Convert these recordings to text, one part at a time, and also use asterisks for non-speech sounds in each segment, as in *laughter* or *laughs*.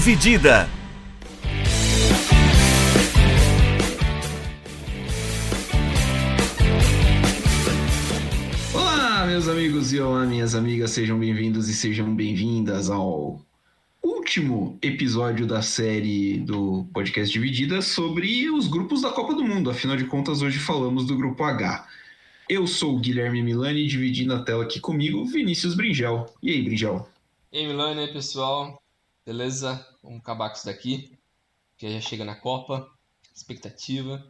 Dividida. Olá, meus amigos e olá, minhas amigas, sejam bem-vindos e sejam bem-vindas ao último episódio da série do podcast Dividida sobre os grupos da Copa do Mundo. Afinal de contas, hoje falamos do grupo H. Eu sou o Guilherme Milani, dividindo a tela aqui comigo, Vinícius Bringel. E aí, Bringel? E aí, Milani, aí, pessoal? Beleza? Vamos acabar com isso daqui, que já chega na Copa, expectativa,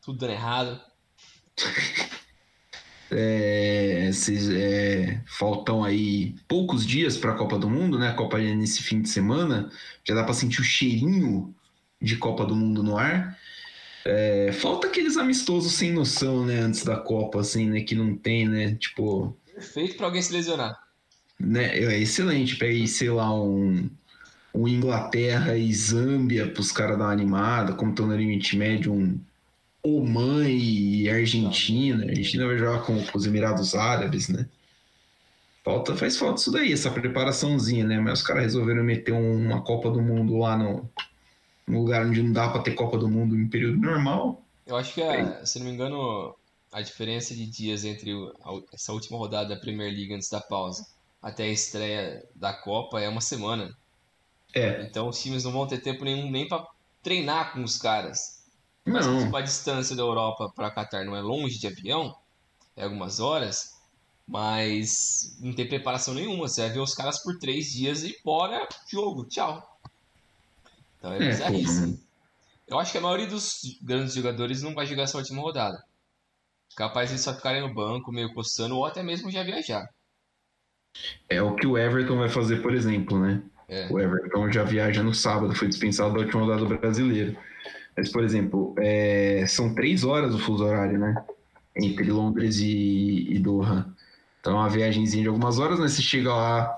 tudo dando errado. *laughs* É, cês, é, faltam aí poucos dias para a Copa do Mundo, né? A Copa é nesse fim de semana. Já dá para sentir o cheirinho de Copa do Mundo no ar. É, falta aqueles amistosos sem noção, né? Antes da Copa, assim, né? Que não tem, né? Tipo. Perfeito para alguém se lesionar. Né, é excelente. Pega aí, sei lá, um, um Inglaterra e Zâmbia para os caras dar uma animada, como estão no limite médio, um Oman e Argentina. A Argentina vai jogar com, com os Emirados Árabes, né? Falta, faz falta isso daí, essa preparaçãozinha, né? Mas os caras resolveram meter uma Copa do Mundo lá no, no lugar onde não dá para ter Copa do Mundo em período normal. Eu acho que, é, se não me engano, a diferença de dias entre essa última rodada da Premier League antes da pausa até a estreia da Copa é uma semana. É. Então os times não vão ter tempo nenhum nem para treinar com os caras. Não. Mas tipo, a distância da Europa para Qatar não é longe de avião, é algumas horas, mas não tem preparação nenhuma. Você vai ver os caras por três dias e bora, jogo, tchau. Então é, É, bizarríssimo. Eu acho que a maioria dos grandes jogadores não vai jogar essa última rodada. Capaz de só ficarem no banco, meio coçando, ou até mesmo já viajar. É o que o Everton vai fazer, por exemplo, né? É. O Everton já viaja no sábado, foi dispensado da última rodada do brasileiro. Mas, por exemplo, é, são três horas o fuso horário, né? Entre Londres e, e Doha. Então, é uma viagemzinha de algumas horas, né? Você chega lá,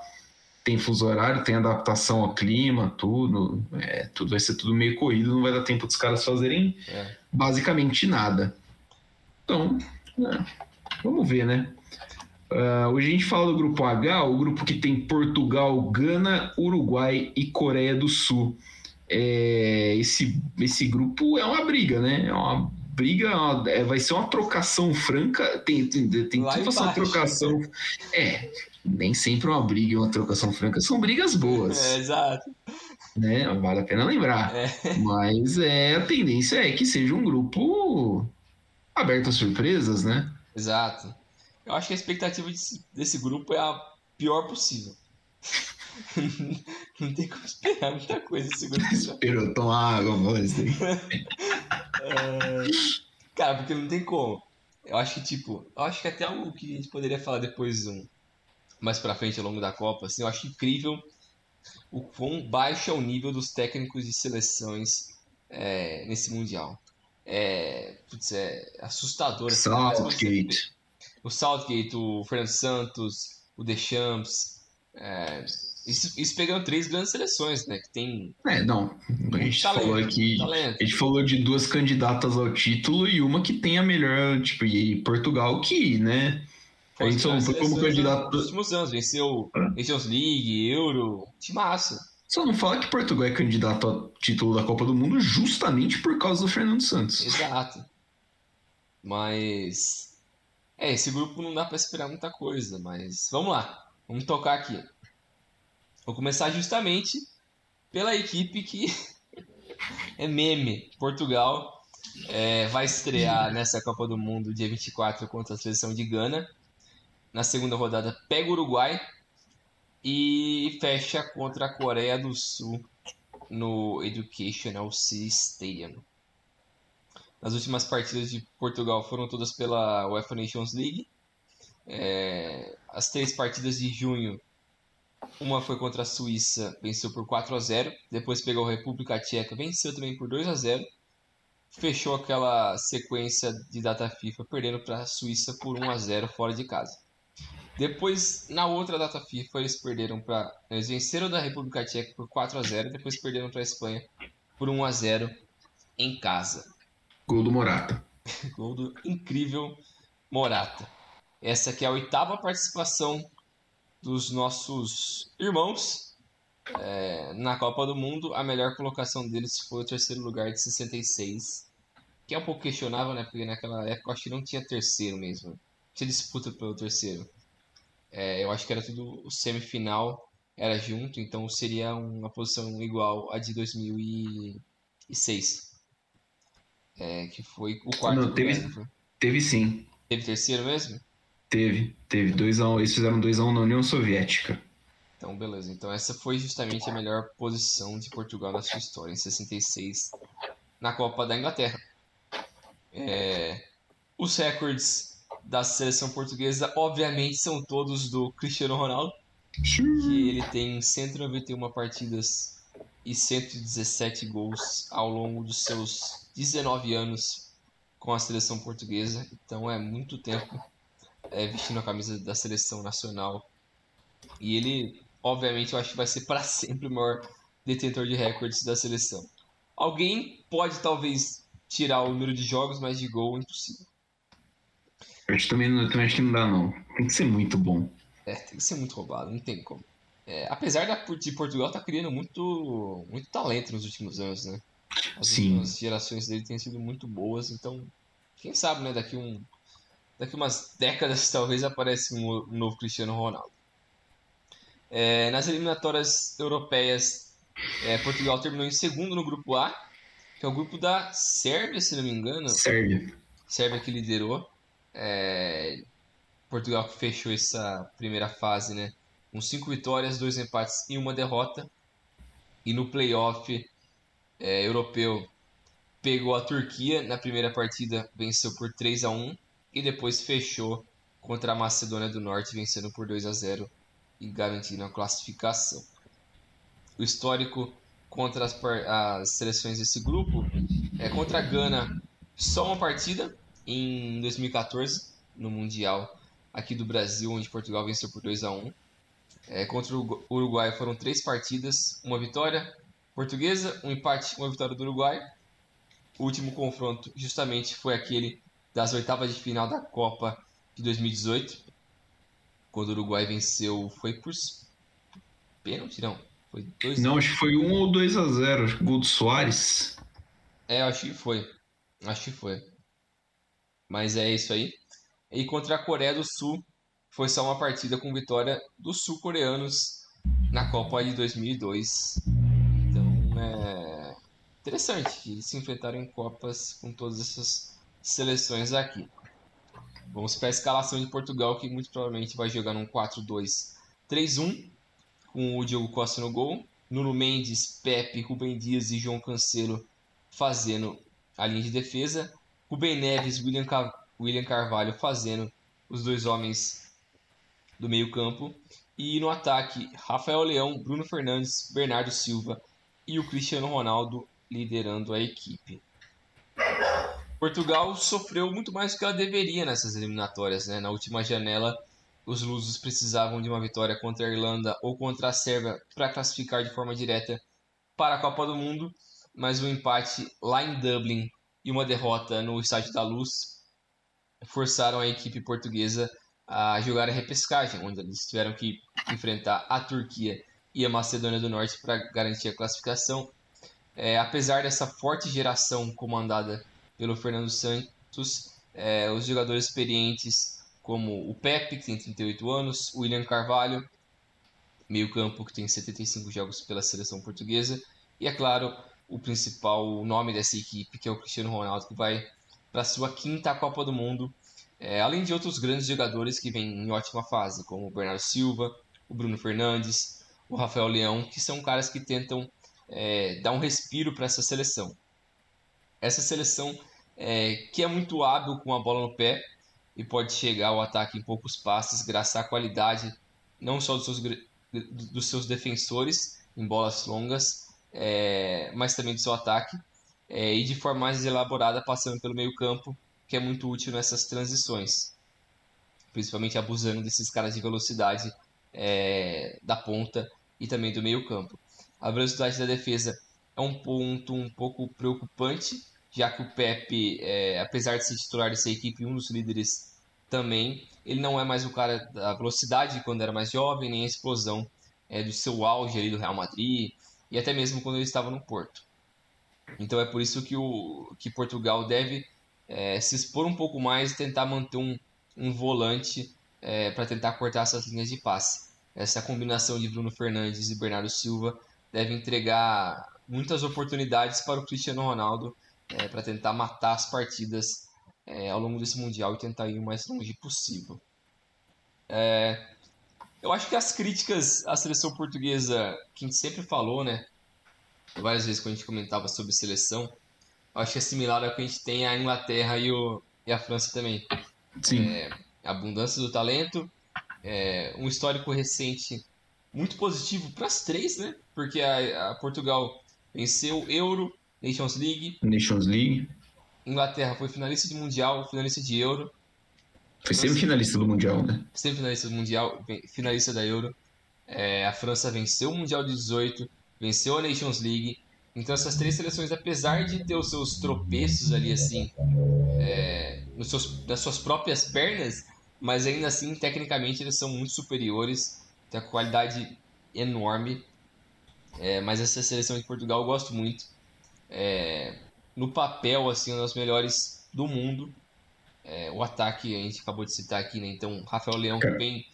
tem fuso horário, tem adaptação ao clima, tudo. É, tudo vai ser tudo meio corrido, não vai dar tempo dos caras fazerem É. basicamente nada. Então, é, vamos ver, né? Ah, hoje a gente fala do grupo H, o grupo que tem Portugal, Gana, Uruguai e Coreia do Sul. É, esse, esse grupo é uma briga, né? É uma briga, é uma- é, vai ser uma trocação franca. Tem, tem, tem Lá tipo essa trocação. É, nem sempre uma briga e uma trocação franca. São brigas boas, É, exato. né? Vale a pena lembrar. É. Mas é, a tendência é que seja um grupo aberto a surpresas, né? Exato. Eu acho que a expectativa desse, desse grupo é a pior possível. *laughs* Não tem como esperar muita coisa desse grupo. Esperou tomar água, voz daí. Cara, porque não tem como. Eu acho que, tipo, eu acho que até algo que a gente poderia falar depois, um, mais pra frente, ao longo da Copa, assim, eu acho incrível o quão baixo é o nível dos técnicos de seleções é, nesse Mundial. É, putz, é assustador. assim, Southgate. O Southgate, o Fernando Santos, o Deschamps. É, isso, isso pegando três grandes seleções, né? Que tem É, não. A gente talento, falou aqui. talento. A gente falou de duas candidatas ao título e uma que tem a melhor, tipo, e Portugal que, né? A gente só não foi como candidato. Nos últimos anos, venceu Nations League, Euro, de massa. Só não fala que Portugal é candidato ao título da Copa do Mundo justamente por causa do Fernando Santos. Exato. Mas. É, esse grupo não dá pra esperar muita coisa, mas vamos lá. Vamos tocar aqui. Vou começar justamente pela equipe que *laughs* é meme. Portugal é, vai estrear nessa Copa do Mundo dia 24 contra a seleção de Gana. Na segunda rodada pega o Uruguai e fecha contra a Coreia do Sul no Educational Stadium. As últimas partidas de Portugal foram todas pela UEFA Nations League. É, as três partidas de junho, uma foi contra a Suíça, venceu por 4 a 0. Depois pegou a República Tcheca, venceu também por 2 a 0. Fechou aquela sequência de data FIFA, perdendo para a Suíça por 1 a 0 fora de casa. Depois, na outra data FIFA, eles perderam para. Eles venceram da República Tcheca por 4 a 0 depois perderam para a Espanha por 1 a 0 em casa. Gol do Morata. *laughs* Gol do incrível Morata. Essa aqui é a oitava participação dos nossos irmãos É, na Copa do Mundo, a melhor colocação deles foi o terceiro lugar de 66, que é um pouco questionável, né? Porque naquela época eu acho que não tinha terceiro mesmo. Tinha disputa pelo terceiro. É, eu acho que era tudo o semifinal, era junto, então seria uma posição igual a de 2006. É, que foi o quarto Não, teve, lugar, né? teve sim. Teve terceiro mesmo? Teve, teve. Dois a um, eles fizeram 2x1 um na União Soviética. Então, beleza. Então, essa foi justamente a melhor posição de Portugal na sua história, em 66, na Copa da Inglaterra. É... Os recordes da seleção portuguesa, obviamente, são todos do Cristiano Ronaldo, que ele tem 191 partidas e 117 gols ao longo dos seus 19 anos com a seleção portuguesa. Então, é muito tempo é, vestindo a camisa da seleção nacional. E ele obviamente eu acho que vai ser para sempre o maior detentor de recordes da seleção. Alguém pode talvez tirar o número de jogos, mas de gol é impossível. Eu acho, também, eu também acho que não dá, não. Tem que ser muito bom. É, tem que ser muito roubado, não tem como. É, apesar da, de Portugal estar tá criando muito, muito talento nos últimos anos, né? As Sim. últimas gerações dele têm sido muito boas, então, quem sabe, né, daqui um daqui umas décadas *laughs* talvez aparece um novo Cristiano Ronaldo. É, nas eliminatórias europeias, é, Portugal terminou em segundo no grupo A, que é o grupo da Sérvia, se não me engano. Sérvia. Sérvia que liderou. É, Portugal que fechou essa primeira fase, né? Com cinco vitórias, dois empates e uma derrota. E no playoff é, europeu pegou a Turquia na primeira partida, venceu por 3 a 1 e depois fechou contra a Macedônia do Norte, vencendo por 2 a 0 e garantindo a classificação. O histórico contra as, as seleções desse grupo é contra a Gana, só uma partida em 2014 no Mundial aqui do Brasil, onde Portugal venceu por 2 a 1 é, contra o Uruguai foram três partidas, uma vitória portuguesa, um empate, uma vitória do Uruguai. O último confronto justamente foi aquele das oitavas de final da Copa de 2018, quando o Uruguai venceu, foi por pênalti, não? Foi dois Não, acho que foi 1 ou 2 a 0, acho que gol do Soares. É, acho que foi. Acho que foi. Mas é isso aí. E contra a Coreia do Sul, foi só uma partida com vitória dos sul-coreanos na Copa de 2002. Então, é interessante que se enfrentaram em Copas com todas essas seleções aqui. Vamos para a escalação de Portugal, que muito provavelmente vai jogar num 4-2-3-1, com o Diogo Costa no gol, Nuno Mendes, Pepe, Rubem Dias e João Cancelo fazendo a linha de defesa, Rubem Neves, William, Car William Carvalho fazendo os dois homens do meio campo, e no ataque, Rafael Leão, Bruno Fernandes, Bernardo Silva e o Cristiano Ronaldo liderando a equipe. Portugal sofreu muito mais do que ela deveria nessas eliminatórias. Né? Na última janela, os lusos precisavam de uma vitória contra a Irlanda ou contra a Sérvia para classificar de forma direta para a Copa do Mundo, mas um empate lá em Dublin e uma derrota no Estádio da Luz forçaram a equipe portuguesa a jogar a repescagem, onde eles tiveram que enfrentar a Turquia e a Macedônia do Norte para garantir a classificação. É, apesar dessa forte geração comandada pelo Fernando Santos, é, os jogadores experientes como o Pepe, que tem 38 anos, o William Carvalho, meio campo que tem 75 jogos pela seleção portuguesa, e é claro, o principal nome dessa equipe, que é o Cristiano Ronaldo, que vai para sua quinta Copa do Mundo, é, além de outros grandes jogadores que vêm em ótima fase, como o Bernardo Silva, o Bruno Fernandes, o Rafael Leão, que são caras que tentam é, dar um respiro para essa seleção. Essa seleção é, que é muito hábil com a bola no pé e pode chegar ao ataque em poucos passos, graças à qualidade não só dos seus, dos seus defensores em bolas longas, é, mas também do seu ataque, é, e de forma mais elaborada, passando pelo meio-campo, que é muito útil nessas transições, principalmente abusando desses caras de velocidade é, da ponta e também do meio-campo. A velocidade da defesa é um ponto um pouco preocupante, já que o Pepe, é, apesar de ser titular dessa equipe, um dos líderes também, ele não é mais o cara da velocidade quando era mais jovem, nem a explosão é, do seu auge ali do Real Madrid e até mesmo quando ele estava no Porto. Então é por isso que, o, que Portugal deve é, se expor um pouco mais e tentar manter um, um volante é, para tentar cortar essas linhas de passe. Essa combinação de Bruno Fernandes e Bernardo Silva deve entregar muitas oportunidades para o Cristiano Ronaldo é, para tentar matar as partidas é, ao longo desse Mundial e tentar ir o mais longe possível. É, eu acho que as críticas à seleção portuguesa, que a gente sempre falou, né? Várias vezes quando a gente comentava sobre seleção, acho que é similar ao que a gente tem a Inglaterra e, o, e a França também. Sim. É, abundância do talento, é, um histórico recente muito positivo para as três, né? Porque a, a, Portugal venceu Euro, Nations League. Nations League. Inglaterra foi finalista de Mundial, finalista de Euro. Foi semifinalista do Mundial, né? Semifinalista do Mundial, finalista da Euro. É, a França venceu o Mundial de 18, venceu a Nations League. Então essas três seleções, apesar de ter os seus tropeços ali assim, é, nos seus, nas suas próprias pernas, mas ainda assim, tecnicamente, eles são muito superiores, tem a qualidade enorme. É, mas essa seleção de Portugal eu gosto muito. É, no papel, assim, uma das melhores do mundo. É, o ataque a gente acabou de citar aqui, né? Então, Rafael Leão, que vem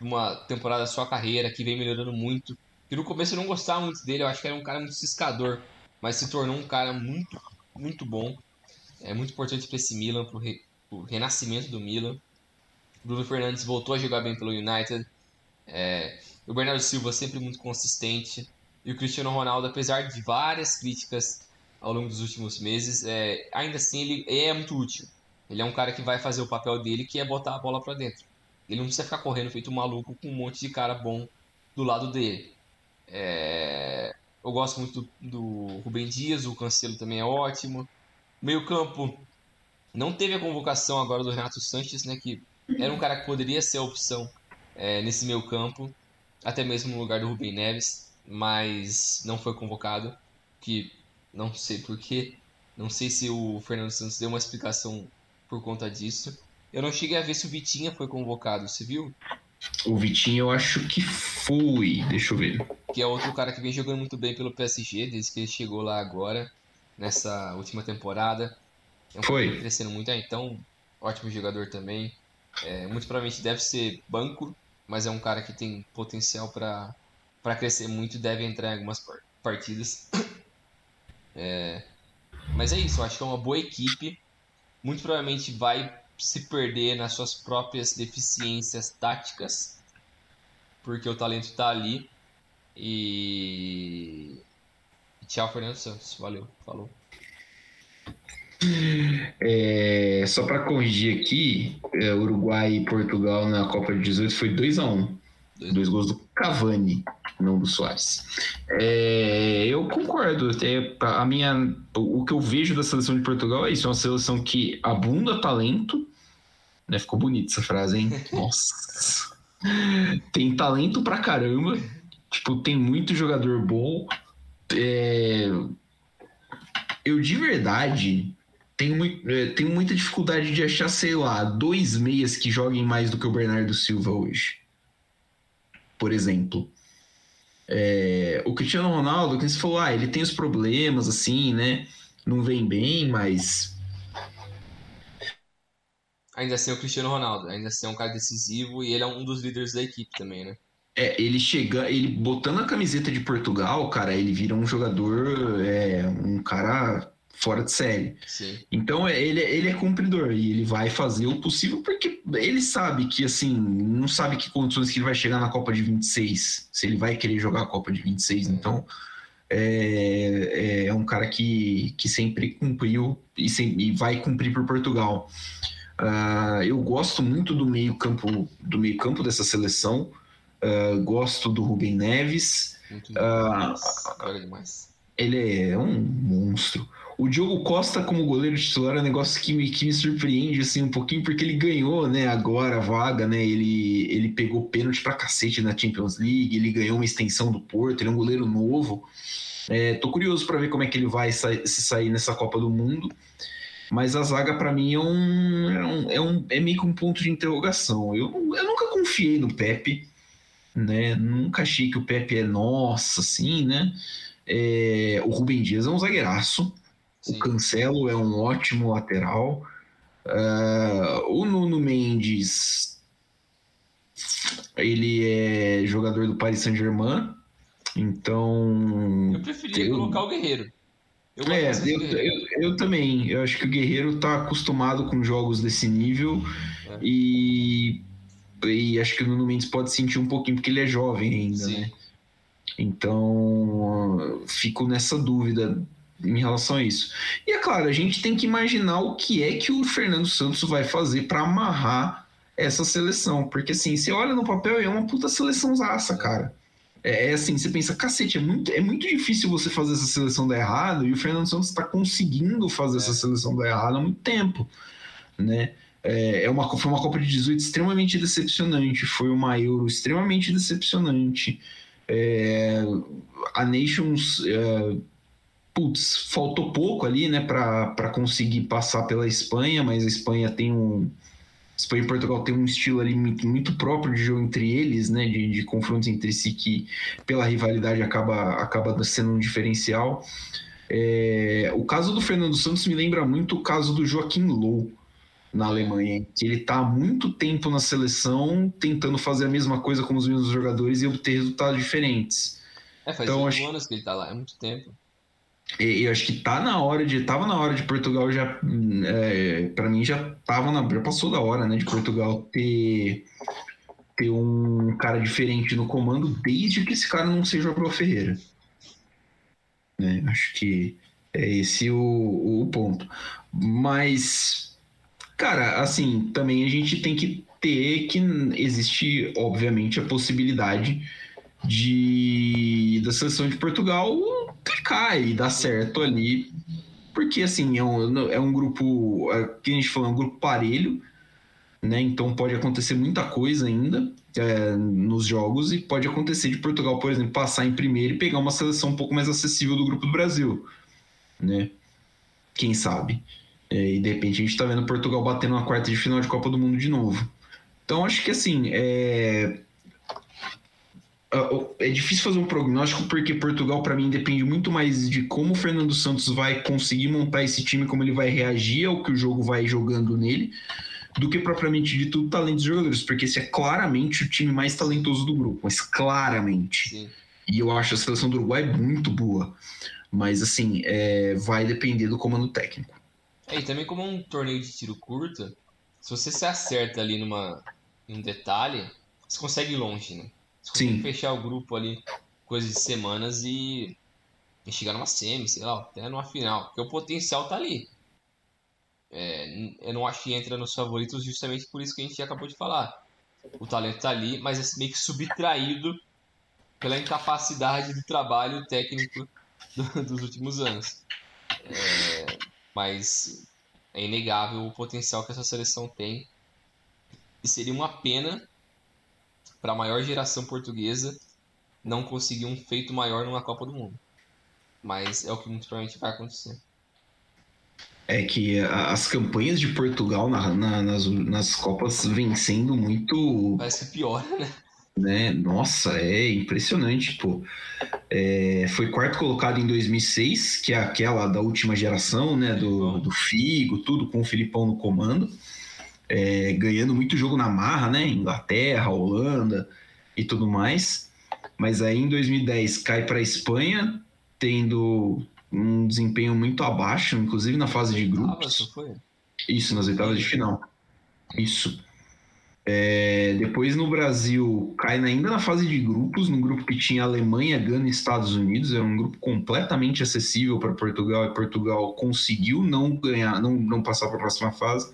uma temporada da sua carreira, que vem melhorando muito. Que no começo eu não gostava muito dele, eu acho que era um cara muito ciscador, mas se tornou um cara muito, muito bom. É muito importante para esse Milan, para o renascimento do Milan. Bruno Fernandes voltou a jogar bem pelo United. É, o Bernardo Silva sempre muito consistente. E o Cristiano Ronaldo, apesar de várias críticas ao longo dos últimos meses, é, ainda assim ele é muito útil. Ele é um cara que vai fazer o papel dele, que é botar a bola para dentro. Ele não precisa ficar correndo feito um maluco com um monte de cara bom do lado dele. É... Eu gosto muito do, do Rubem Dias, o Cancelo também é ótimo. Meio campo, não teve a convocação agora do Renato Sanches, né, que era um cara que poderia ser a opção é, nesse meio campo, até mesmo no lugar do Rubem Neves, mas não foi convocado, que não sei porquê, não sei se o Fernando Santos deu uma explicação por conta disso. Eu não cheguei a ver se o Vitinha foi convocado, você viu? O Vitinha eu acho que foi, deixa eu ver. Que é outro cara que vem jogando muito bem pelo PSG, desde que ele chegou lá agora, nessa última temporada. É um foi. Crescendo muito, é, então, ótimo jogador também. É, muito provavelmente deve ser banco, mas é um cara que tem potencial para crescer muito e deve entrar em algumas partidas. *coughs* É, mas é isso, eu acho que é uma boa equipe muito provavelmente vai se perder nas suas próprias deficiências táticas, porque o talento está ali. E... Tchau, Fernando Santos. Valeu, falou. É, só para corrigir aqui, é, Uruguai e Portugal na Copa de 18 foi 2 a 1 um. Dois, Dois gols do Cavani não do Soares. É, eu concordo. É, a minha, o que eu vejo da seleção de Portugal é isso: é uma seleção que abunda talento. Né? Ficou bonita essa frase, hein? *laughs* Nossa. tem talento pra caramba. Tipo, tem muito jogador bom. É, eu de verdade tenho, é, tenho muita dificuldade de achar, sei lá, dois meias que joguem mais do que o Bernardo Silva hoje. Por exemplo. É, o Cristiano Ronaldo, que você falou, ah, ele tem os problemas, assim, né? Não vem bem, mas. Ainda assim é o Cristiano Ronaldo, ainda assim é um cara decisivo e ele é um dos líderes da equipe também, né? É, ele chega, ele botando a camiseta de Portugal, cara, ele vira um jogador, é, um cara fora de série. Sim. Então é, ele, ele é cumpridor e ele vai fazer o possível porque ele sabe que assim, não sabe que condições que ele vai chegar na Copa de 26, se ele vai querer jogar a Copa de 26, é. então é, é um cara que, que sempre cumpriu e, sem, e vai cumprir por Portugal. Uh, eu gosto muito do meio campo do meio campo dessa seleção. Uh, gosto do Rubem Neves. Muito uh, demais. Ele é um monstro. O Diogo Costa como goleiro titular é um negócio que me, que me surpreende assim um pouquinho, porque ele ganhou, né, agora a vaga, né? Ele, ele pegou pênalti pra cacete na Champions League, ele ganhou uma extensão do Porto, ele é um goleiro novo. É, tô curioso para ver como é que ele vai se sair nessa Copa do Mundo. Mas a zaga para mim é um, é um, é um é meio que um ponto de interrogação. Eu, eu nunca confiei no Pepe. né? Nunca achei que o Pepe é nossa, assim, né? É, o Rubem Dias é um zagueiraço. Sim. O Cancelo é um ótimo lateral. Uh, o Nuno Mendes, ele é jogador do Paris Saint-Germain. Então. Eu preferia eu... colocar o Guerreiro. Eu é, eu, eu, eu, também. Eu acho que o Guerreiro está acostumado com jogos desse nível é. e, e acho que o Nuno Mendes pode sentir um pouquinho porque ele é jovem ainda, Sim. né? Então, fico nessa dúvida em relação a isso. E é claro, a gente tem que imaginar o que é que o Fernando Santos vai fazer para amarrar essa seleção, porque assim, você olha no papel é uma puta seleção zaça, cara. É, é, assim, você pensa, cacete, é muito, é muito difícil você fazer essa seleção dar errado, e o Fernando Santos está conseguindo fazer é. essa seleção dar errado há muito tempo, né? É, é uma, foi uma Copa de 18 extremamente decepcionante, foi uma Euro extremamente decepcionante. É, a Nations, é, putz, faltou pouco ali, né, para conseguir passar pela Espanha, mas a Espanha tem um, Espanha e Portugal tem um estilo ali muito, muito próprio de jogo entre eles, né? De, de, confrontos entre si que, pela rivalidade, acaba, acaba sendo um diferencial. É, o caso do Fernando Santos me lembra muito o caso do Joaquim Low na Alemanha, que ele está há muito tempo na seleção tentando fazer a mesma coisa com os mesmos jogadores e obter resultados diferentes. É, faz então, acho... anos que ele está lá, é muito tempo. E, eu acho que tá na hora de. Tava na hora de Portugal já. É, para mim já tava na. Já passou da hora, né? De Portugal ter. Ter um cara diferente no comando, desde que esse cara não seja o Abel Ferreira. Né? Acho que é esse o, o ponto. Mas, cara, assim, também a gente tem que ter que existe, obviamente, a possibilidade de da seleção de Portugal clicar e dar certo ali. Porque, assim, é um, é um grupo, é, que a gente falou, é um grupo parelho, né? Então pode acontecer muita coisa ainda é, nos jogos e pode acontecer de Portugal, por exemplo, passar em primeiro e pegar uma seleção um pouco mais acessível do grupo do Brasil, né? Quem sabe? É, e de repente a gente tá vendo Portugal batendo na quarta de final de Copa do Mundo de novo. Então acho que assim, é, é difícil fazer um prognóstico porque Portugal para mim depende muito mais de como o Fernando Santos vai conseguir montar esse time, como ele vai reagir ao que o jogo vai jogando nele, do que propriamente de tudo talento dos jogadores, porque esse é claramente o time mais talentoso do grupo, mas claramente. Sim. E eu acho a seleção do Uruguai muito boa, mas assim é, vai depender do comando técnico. É, e também como um torneio de tiro curto, se você se acerta ali numa em um detalhe, você consegue ir longe, né? Sim. fechar o grupo ali, coisa de semanas e, e chegar numa semi, sei lá, até numa final. Porque o potencial tá ali. É, eu não acho que entra nos favoritos justamente por isso que a gente acabou de falar. O talento tá ali, mas é meio que subtraído pela incapacidade de trabalho técnico do, *laughs* dos últimos anos. É, mas é inegável o potencial que essa seleção tem. E seria uma pena para a maior geração portuguesa não conseguir um feito maior numa Copa do Mundo. Mas é o que muito provavelmente vai acontecer. É que as campanhas de Portugal na, na, nas, nas Copas vêm sendo muito. Parece que pior, né? né? Nossa, é impressionante, pô. É, foi quarto colocado em 2006, que é aquela da última geração, né? Do, do Figo, tudo com o Filipão no comando é, ganhando muito jogo na marra, né? Inglaterra, Holanda e tudo mais. Mas aí em 2010 cai para a Espanha, tendo um desempenho muito abaixo, inclusive na fase de grupos. Isso, nas oitavas de final. Isso. É, depois no Brasil cai ainda na fase de grupos, no grupo que tinha Alemanha, Gana e Estados Unidos, era um grupo completamente acessível para Portugal e Portugal conseguiu não ganhar, não, não passar para a próxima fase.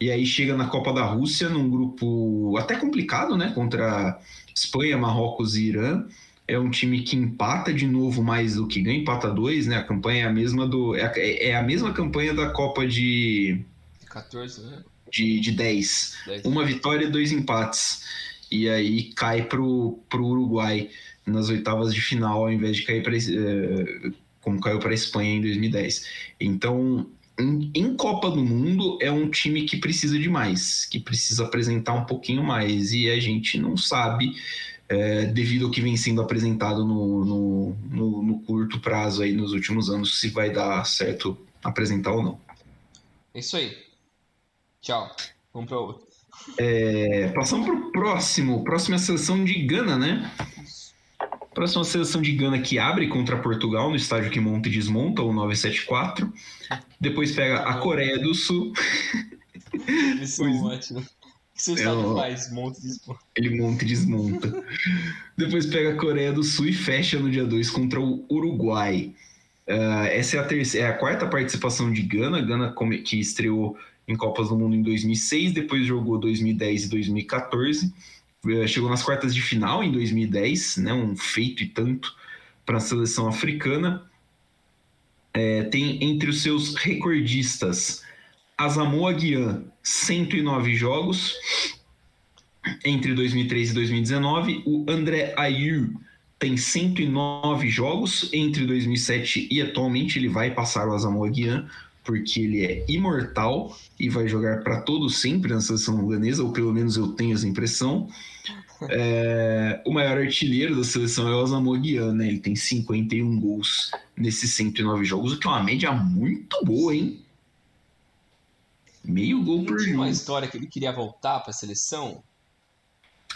E aí chega na Copa da Rússia num grupo até complicado, né? Contra Espanha, Marrocos e Irã. É um time que empata de novo mais do que ganha, empata dois, né? A campanha é a mesma do. É, é a mesma campanha da Copa de. 14, né? De, de 10. 10. Uma vitória e dois empates. E aí cai pro, pro Uruguai nas oitavas de final, ao invés de cair para. Eh, como caiu para a Espanha em 2010. Então, em, em, Copa do Mundo é um time que precisa de mais, que precisa apresentar um pouquinho mais e a gente não sabe é, devido ao que vem sendo apresentado no, no, no, no, curto prazo aí nos últimos anos, se vai dar certo apresentar ou não. É isso aí. Tchau. Vamos para outro. É, passamos para o próximo. Próxima seleção de Gana, né? Próxima seleção de Gana que abre contra Portugal no estádio que monta e desmonta, o 974. Depois pega a Coreia do Sul. Isso é ótimo. O que seu estádio é, faz? Monta e desmonta. Ele monta e desmonta. Depois pega a Coreia do Sul e fecha no dia 2 contra o Uruguai. Uh, essa é a, terceira, é a quarta participação de Gana. Gana que estreou em Copas do Mundo em 2006, depois jogou 2010 e 2014. Eh, chegou nas quartas de final em 2010, né, um feito e tanto para a seleção africana. É, tem entre os seus recordistas Asamoah Gyan, 109 jogos entre 2003 e 2019. O André Ayew tem 109 jogos entre 2007 e atualmente ele vai passar o Asamoah Gyan porque ele é imortal e vai jogar para todo sempre na seleção ganesa, ou pelo menos eu tenho essa impressão. É, o maior artilheiro da seleção é o Osamu né? Ele tem 51 gols nesses 109 jogos, o que é uma média muito boa, hein? Meio gol por jogo. uma história que ele queria voltar para a seleção?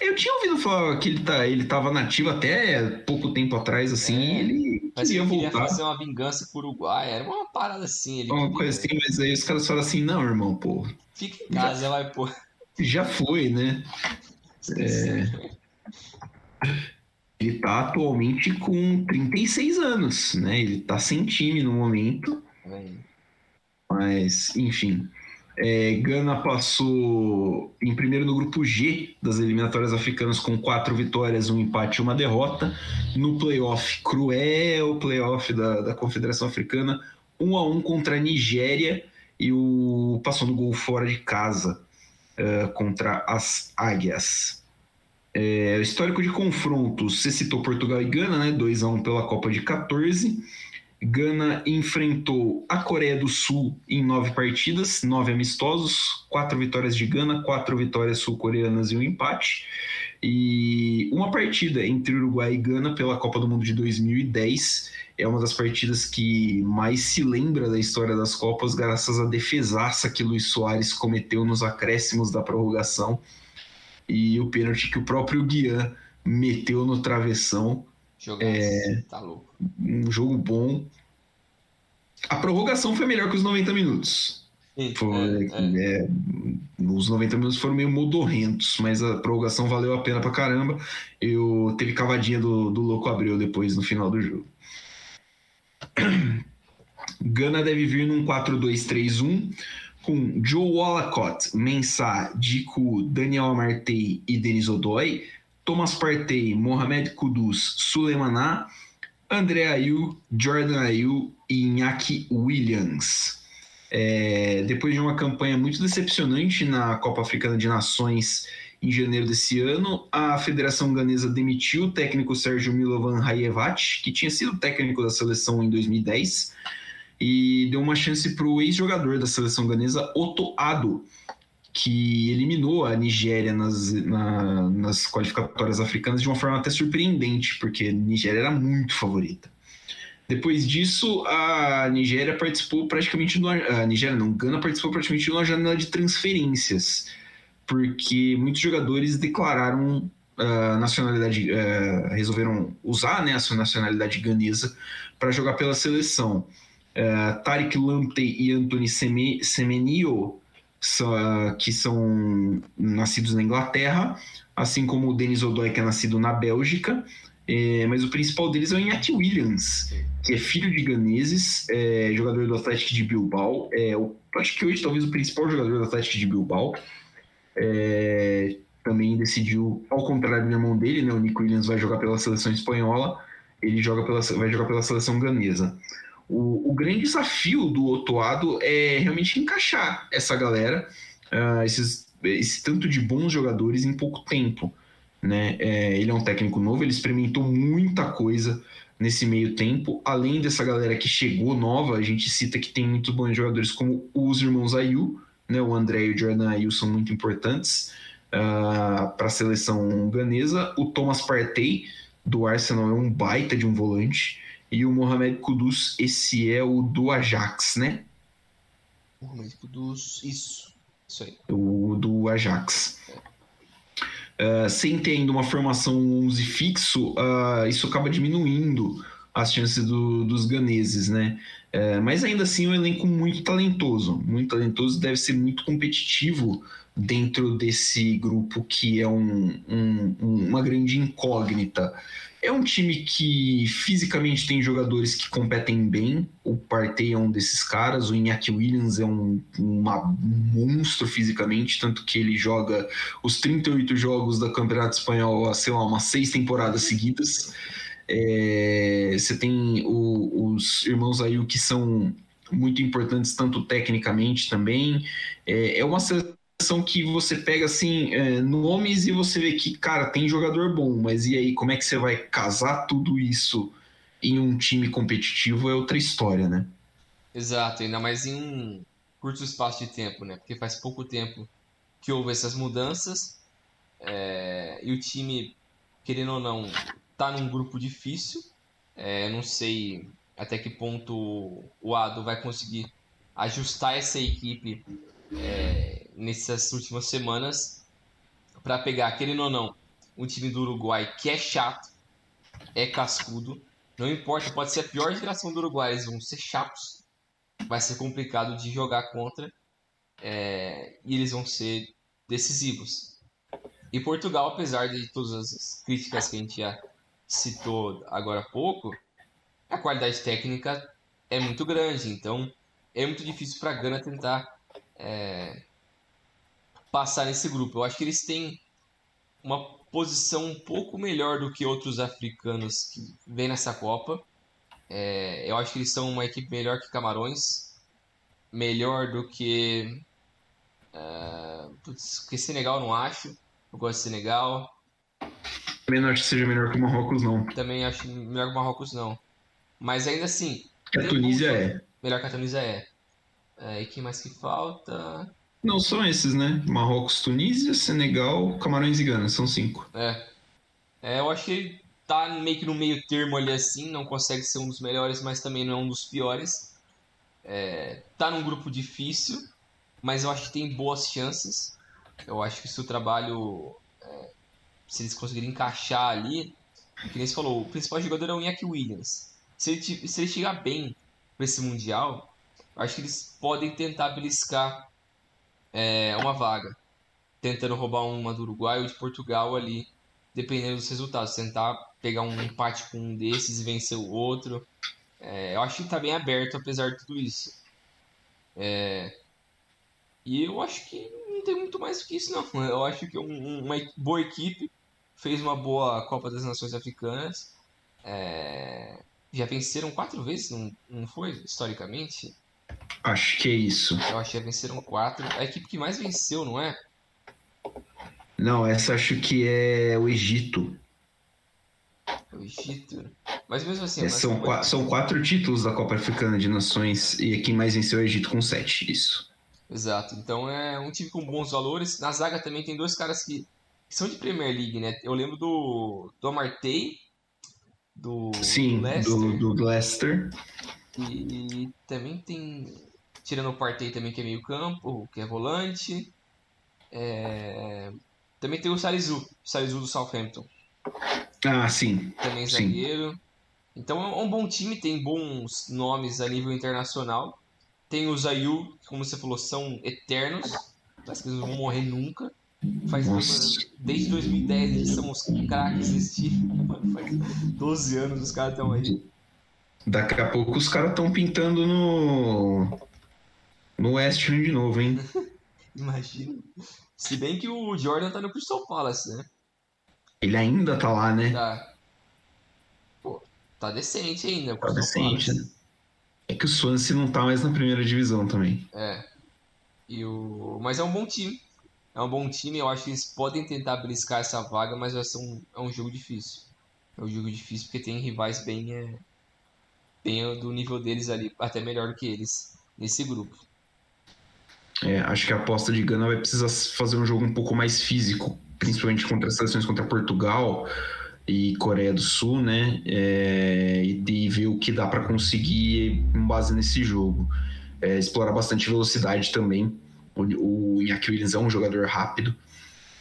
Eu tinha ouvido falar que ele, tá, ele tava nativo até pouco tempo atrás, assim, é, ele mas queria, ele queria voltar. fazer uma vingança pro Uruguai, era uma parada assim. Ele uma queria... coisa assim, mas aí os caras falam assim, não, irmão, pô. Fica em casa, já, vai, pô. Já foi, né? É... Ele tá atualmente com 36 anos, né? Ele tá sem time no momento. Mas, enfim. É, Gana passou em primeiro no grupo G das eliminatórias africanas com quatro vitórias, um empate e uma derrota. No playoff, cruel playoff da, da Confederação Africana, um a um contra a Nigéria e o passou no gol fora de casa uh, contra as Águias. É, histórico de confrontos, você citou Portugal e Gana, né? 2 a 1 pela Copa de 14. Gana enfrentou a Coreia do Sul em nove partidas, nove amistosos, quatro vitórias de Gana, quatro vitórias sul-coreanas e um empate. E uma partida entre Uruguai e Gana pela Copa do Mundo de 2010 é uma das partidas que mais se lembra da história das Copas, graças à defesaça que Luiz Soares cometeu nos acréscimos da prorrogação e o pênalti que o próprio Guian meteu no travessão é, tá louco. Um jogo bom. A prorrogação foi melhor que os 90 minutos. Sim, foi, é, é. os 90 minutos foram meio modorrentos, mas a prorrogação valeu a pena pra caramba. Eu teve cavadinha do, do Louco Abreu depois no final do jogo. *clears throat* Gana deve vir num 4-2-3-1 com Joe Wallacott, Mensah, Diku, Daniel Amartey e Denis Odoi Thomas Partey, Mohamed Kudus, Sulemaná, André Ayu, Jordan Ayu e Iñaki Williams. É, depois de uma campanha muito decepcionante na Copa Africana de Nações em janeiro desse ano, a Federação Ganesa demitiu o técnico Sérgio Milovan Rayevat, que tinha sido técnico da seleção em 2010, e deu uma chance para o ex-jogador da seleção ganesa, Otto Ado, que eliminou a Nigéria nas, na, nas qualificatórias africanas de uma forma até surpreendente, porque a Nigéria era muito favorita. Depois disso, a Nigéria participou praticamente. A Nigéria não, Gana participou praticamente de uma janela de transferências, porque muitos jogadores declararam a nacionalidade, uh, resolveram usar né, a sua nacionalidade ganesa para jogar pela seleção. Uh, Tariq Lamptey e Anthony Semenio que são nascidos na Inglaterra, assim como o Denis Odoi, que é nascido na Bélgica. É, mas o principal deles é o Iñaki Williams, que é filho de ganeses, é, jogador do Atlético de Bilbao. É, o, acho que hoje talvez o principal jogador do Atlético de Bilbao. É, também decidiu, ao contrário do irmão dele, né, o Nico Williams vai jogar pela seleção espanhola, ele joga pela, vai jogar pela seleção ganesa. O, o grande desafio do Otoado é realmente encaixar essa galera, uh, esses, esse tanto de bons jogadores em pouco tempo. Né? É, ele é um técnico novo, ele experimentou muita coisa nesse meio tempo. Além dessa galera que chegou nova, a gente cita que tem muitos bons jogadores como os irmãos Ayu, né? o André e o Jordan Ayu são muito importantes. uh, para a seleção ganesa. O Thomas Partey, do Arsenal, é um baita de um volante. E o Mohamed Kudus, esse é o do Ajax, né? Mohamed Kudus, isso. Isso aí. O do Ajax. Uh, sem ter ainda uma formação 11 fixo, uh, isso acaba diminuindo as chances do, dos ganeses, né? Uh, mas ainda assim, é um elenco muito talentoso, muito talentoso, deve ser muito competitivo dentro desse grupo que é um, um, uma grande incógnita. É um time que fisicamente tem jogadores que competem bem. O Partey é um desses caras. O Iñaki Williams é um, um monstro fisicamente, tanto que ele joga os 38 jogos da Campeonato Espanhol há, sei lá, umas seis temporadas seguidas. É, você tem o, os irmãos aí que são muito importantes, tanto tecnicamente também. É, é uma seleção seleção que você pega assim é, nomes e você vê que, cara, tem jogador bom, mas e aí, como é que você vai casar tudo isso em um time competitivo é outra história, né? Exato, ainda mais em um curto espaço de tempo, né? Porque faz pouco tempo que houve essas mudanças é, e o time, querendo ou não, tá num grupo difícil. É, não sei até que ponto o Ado vai conseguir ajustar essa equipe é, nessas últimas semanas para pegar, querendo ou não, um time do Uruguai que é chato, é cascudo. Não importa, pode ser a pior geração do Uruguai, eles vão ser chatos. Vai ser complicado de jogar contra. É, e eles vão ser decisivos. E Portugal, apesar de todas as críticas que a gente já citou agora há pouco, a qualidade técnica é muito grande. Então é muito difícil para a Gana tentar é, passar nesse grupo. Eu acho que eles têm uma posição um pouco melhor do que outros africanos que vêm nessa Copa. É, eu acho que eles são uma equipe melhor que Camarões, melhor do que. Uh, putz, que Senegal não acho. Eu gosto de Senegal. Também não acho que seja melhor que o Marrocos, não. Também acho melhor que o Marrocos, não. Mas ainda assim. Que a Tunísia é. Melhor que a Tunísia é. É, e quem mais que falta? Não, são esses, né? Marrocos, Tunísia, Senegal, Camarões e Gana, são cinco. É. é. Eu acho que ele tá meio que no meio termo ali assim, não consegue ser um dos melhores, mas também não é um dos piores. É, tá num grupo difícil, mas eu acho que tem boas chances. Eu acho que se o trabalho, é, se eles conseguirem encaixar ali, que nem você falou, o principal jogador é o Iñaki Williams. Se ele, se ele chegar bem para esse Mundial, acho que eles podem tentar beliscar é, uma vaga, tentando roubar uma do Uruguai ou de Portugal ali, dependendo dos resultados. Tentar pegar um empate com um desses e vencer o outro. É, eu acho que está bem aberto apesar de tudo isso. É, e eu acho que não tem muito mais do que isso, não. Eu acho que um, uma boa equipe fez uma boa Copa das Nações Africanas. É, já venceram quatro vezes, não, não foi? Historicamente. Acho que é isso. Eu acho que venceram quatro. A equipe que mais venceu, não é? Não, essa acho que é o Egito. O Egito. Mas mesmo assim. É, são, qu são quatro títulos da Copa Africana de Nações e quem mais venceu é o Egito com sete. Isso. Exato. Então é um time com bons valores. Na zaga também tem dois caras que, que são de Premier League, né? Eu lembro do, do Amartey, do, Sim, do Leicester. Do, do Leicester. E também tem, tirando o Partey também que é meio campo, que é volante. É... Também tem o Salizu, Salizu do Southampton. Ah, sim. Também zagueiro. Sim. Então é um bom time, tem bons nomes a nível internacional. Tem o Zayu, que como você falou, são eternos. Parece que eles não vão morrer nunca. Faz desde 2010 eles são os craques desse time. *laughs* Faz 12 anos os caras estão aí. Daqui a pouco os caras estão pintando no. No West Ham de novo, hein? *laughs* Imagina. Se bem que o Jordan tá no Crystal Palace, né? Ele ainda tá lá, né? Tá. Pô, tá decente ainda. Tá decente, né? É que o Swansea não tá mais na primeira divisão também. É. E o... Mas é um bom time. É um bom time. Eu acho que eles podem tentar briscar essa vaga, mas vai ser um... é um jogo difícil. É um jogo difícil porque tem rivais bem. É bem do nível deles ali, até melhor do que eles nesse grupo. É, acho que a aposta de Gana vai precisar fazer um jogo um pouco mais físico, principalmente contra as seleções contra Portugal e Coreia do Sul, né? É, e, ver o que dá para conseguir com base nesse jogo. É, explorar bastante velocidade também. O, o Iñaki Williams é um jogador rápido,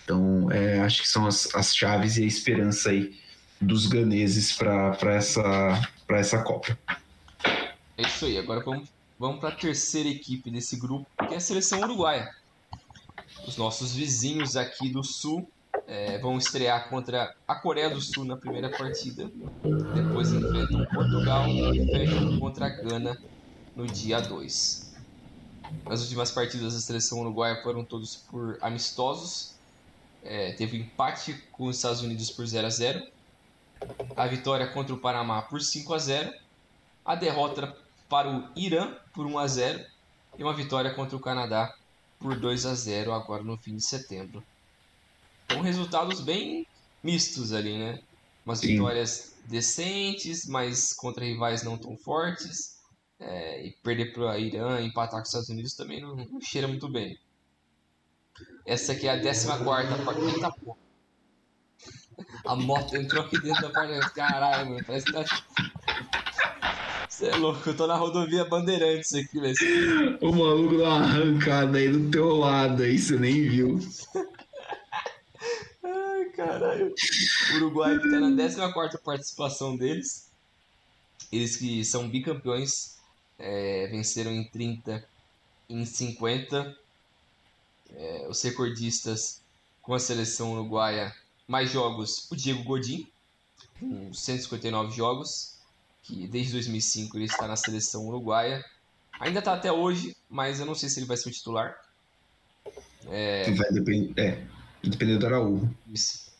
então é, acho que são as, as chaves e a esperança aí dos ganeses para essa, essa Copa. É isso aí, agora vamos, vamos para a terceira equipe desse grupo, que é a seleção uruguaia. Os nossos vizinhos aqui do Sul é, vão estrear contra a Coreia do Sul na primeira partida. Depois enfrentam Portugal e fecham contra a Gana no dia 2. Nas últimas partidas da seleção uruguaia foram todos por amistosos. É, teve empate com os Estados Unidos por 0 a 0 a vitória contra o Panamá por 5 a 0 a derrota para o Irã por 1 a 0 e uma vitória contra o Canadá por 2 a 0 agora no fim de setembro. Então, resultados bem mistos ali, né? Umas Sim. vitórias decentes, mas contra rivais não tão fortes. É, e perder para Irã e empatar com os Estados Unidos também não, não, cheira muito bem. Essa aqui é a 14 partida. porra. A moto entrou aqui dentro do apartamento. Caralho, mano. Parece que tá. Você é louco, eu tô na rodovia Bandeirantes aqui, velho. O maluco dá uma arrancada aí do teu lado aí, você nem viu. Caralho. O Uruguai que tá na 14 participação deles. Eles que são bicampeões, é, venceram em 30 em 50. É, os recordistas com a seleção uruguaia, mais jogos, o Diego Godin, com 159 jogos, que desde 2005 ele está na seleção uruguaia. Ainda está até hoje, mas eu não sei se ele vai ser o titular. É... Vai depender, é, depender do Araújo.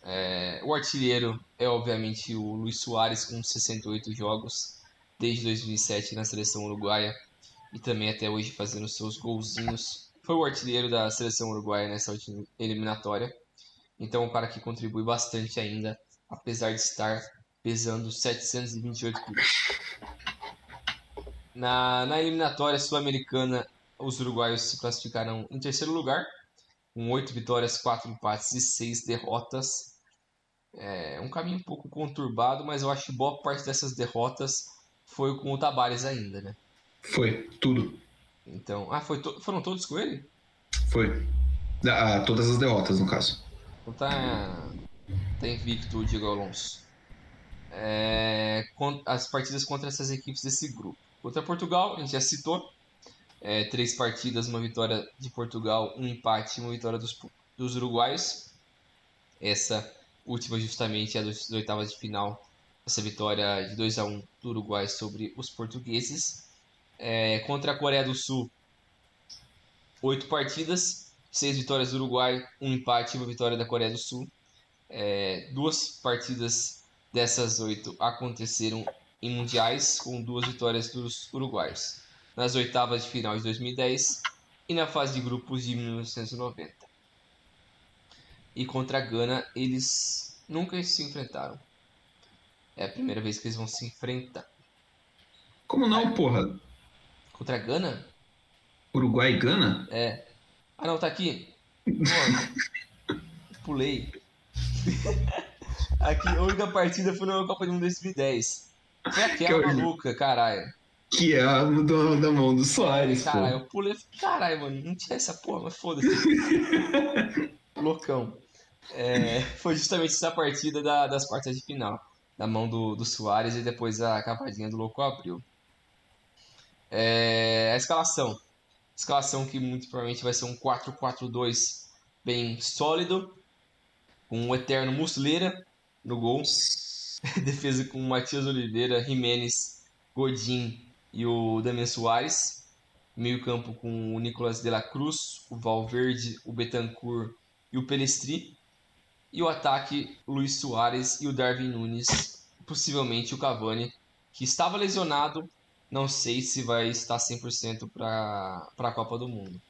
É, o artilheiro é obviamente o Luiz Soares com 68 jogos desde 2007 na seleção uruguaia e também até hoje fazendo seus golzinhos. Foi o artilheiro da seleção uruguaia nessa última eliminatória. Então, um cara que contribui bastante ainda, apesar de estar pesando 728 quilos. Na, na eliminatória sul-americana, os uruguaios se classificaram em terceiro lugar, com 8 vitórias, 4 empates e 6 derrotas. É um caminho um pouco conturbado, mas eu acho que boa parte dessas derrotas foi com o Tabares ainda, né? Foi, tudo. Então, ah, foi to foram todos com ele? Foi. Ah, todas as derrotas, no caso. Então tá, tá invicto o Diego Alonso. É, as partidas contra essas equipes desse grupo. Contra Portugal, a gente já citou. É, três partidas, uma vitória de Portugal, um empate e uma vitória dos, dos uruguaios. Essa última justamente é das oitavas de final, essa vitória de 2 a 1 do Uruguai sobre os portugueses. É, contra a Coreia do Sul, oito partidas, seis vitórias do Uruguai, um empate e uma vitória da Coreia do Sul. É, duas partidas dessas oito aconteceram em mundiais, com duas vitórias dos uruguaios, nas oitavas de final de 2010 e na fase de grupos de 1990 e contra a Gana eles nunca se enfrentaram. É a primeira vez que eles vão se enfrentar. Como não, porra? Contra a Gana? Uruguai e Gana? É. Ah não, tá aqui. Pô, pulei. *laughs* aqui, a única partida foi na Copa do Mundo 2010. Foi aquela que maluca, caralho. Que é a do, da mão do Soares, Caralho, eu pulei. Caralho, mano, não tinha essa porra, mas foda-se. *laughs* Loucão. É, foi justamente essa partida da, das quartas de final. Da mão do, do Soares e depois a cavadinha do Louco abriu. É, a escalação. Escalação que muito provavelmente vai ser um 4-4-2 bem sólido. Com o eterno Muslera no gol. *laughs* Defesa com Matias Oliveira, Jimenez, Godin e o Damian Soares. Meio campo com o Nicolas de la Cruz, o Valverde, o Betancourt e o Pelestri. E o ataque, Luiz Soares e o Darwin Nunes, possivelmente o Cavani, que estava lesionado, não sei se vai estar 100% para a Copa do Mundo.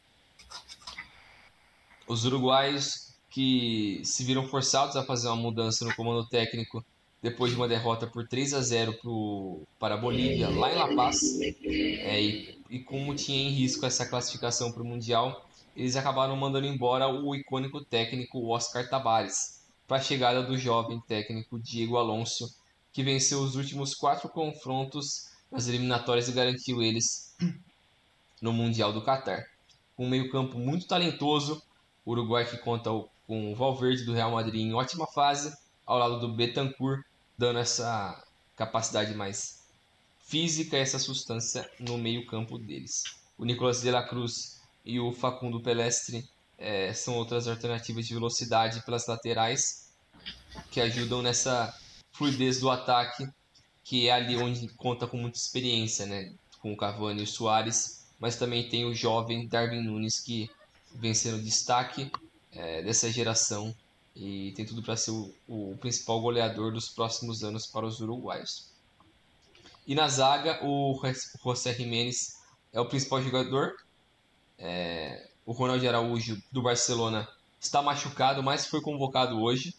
Os uruguaios que se viram forçados a fazer uma mudança no comando técnico depois de uma derrota por 3 a 0 pro, para a Bolívia, lá em La Paz, é, e, e como tinha em risco essa classificação para o Mundial, eles acabaram mandando embora o icônico técnico Oscar Tabares para a chegada do jovem técnico Diego Alonso, que venceu os últimos quatro confrontos nas eliminatórias e garantiu eles no Mundial do Catar. Um meio-campo muito talentoso, o Uruguai que conta com o Valverde do Real Madrid em ótima fase, ao lado do Betancourt, dando essa capacidade mais física essa substância no meio-campo deles. O Nicolas de la Cruz e o Facundo Pelestre é, são outras alternativas de velocidade pelas laterais que ajudam nessa fluidez do ataque, que é ali onde conta com muita experiência, né? Com o Cavani e o Soares, mas também tem o jovem Darwin Nunes que vem sendo destaque é, dessa geração e tem tudo para ser o, o, principal goleador dos próximos anos para os uruguaios. E na zaga, o José Jiménez é o principal jogador. É, o Ronaldo Araújo, do Barcelona, está machucado, mas foi convocado hoje.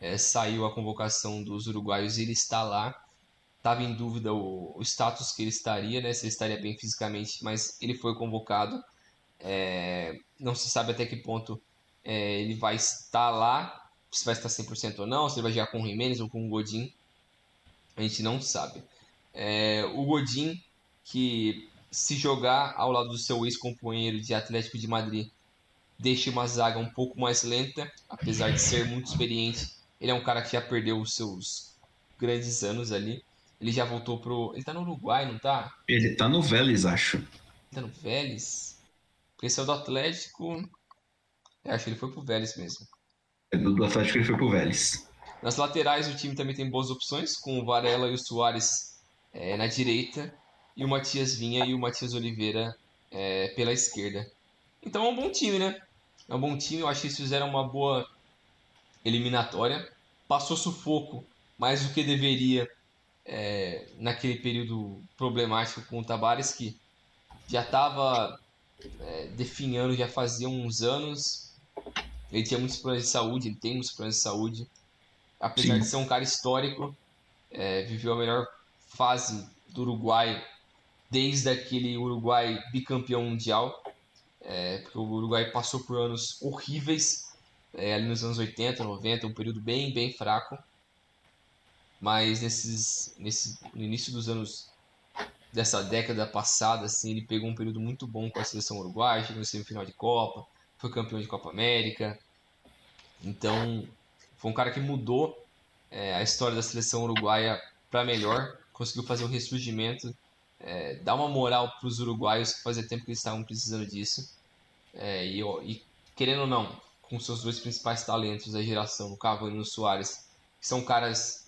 É, saiu a convocação dos uruguaios e ele está lá. Estava em dúvida o, o, status que ele estaria, né? Se ele estaria bem fisicamente, mas ele foi convocado. É, não se sabe até que ponto é, ele vai estar lá, se vai estar 100% ou não, se ele vai jogar com o Jimenez ou com o Godin. A gente não sabe. É, o Godin, que se jogar ao lado do seu ex-companheiro de Atlético de Madrid, deixa uma zaga um pouco mais lenta, apesar de ser muito experiente. Ele é um cara que já perdeu os seus grandes anos ali. Ele já voltou pro. Ele tá no Uruguai, não tá? Ele tá no Vélez, acho. Ele tá no Vélez? Porque esse é o do Atlético. Eu acho que ele foi pro Vélez mesmo. É do Atlético ele foi pro Vélez. Nas laterais o time também tem boas opções, com o Varela e o Soares é, na direita e o Matias Vinha e o Matias Oliveira é, pela esquerda. Então é um bom time, né? É um bom time, eu acho que eles fizeram uma boa eliminatória. Passou sufoco mais do que deveria é, naquele período problemático com o Tabares, que já estava é, definhando já fazia uns anos. Ele tinha muitos problemas de saúde, ele tem muitos problemas de saúde. Apesar Sim. de ser um cara histórico, é, viveu a melhor fase do Uruguai desde aquele Uruguai bicampeão mundial. É, porque o Uruguai passou por anos horríveis é, ali nos anos 80, 90, um período bem, bem fraco. Mas nesses, nesse, no início dos anos dessa década passada, assim, ele pegou um período muito bom com a seleção uruguaia, chegou no semifinal de Copa, foi campeão de Copa América. Então, foi um cara que mudou é, a história da seleção uruguaia para melhor, conseguiu fazer um ressurgimento, é, dar uma moral para os uruguaios que fazia tempo que eles estavam precisando disso. É, e, e, querendo ou não, com seus dois principais talentos da geração, o Cavani e o Soares, que são caras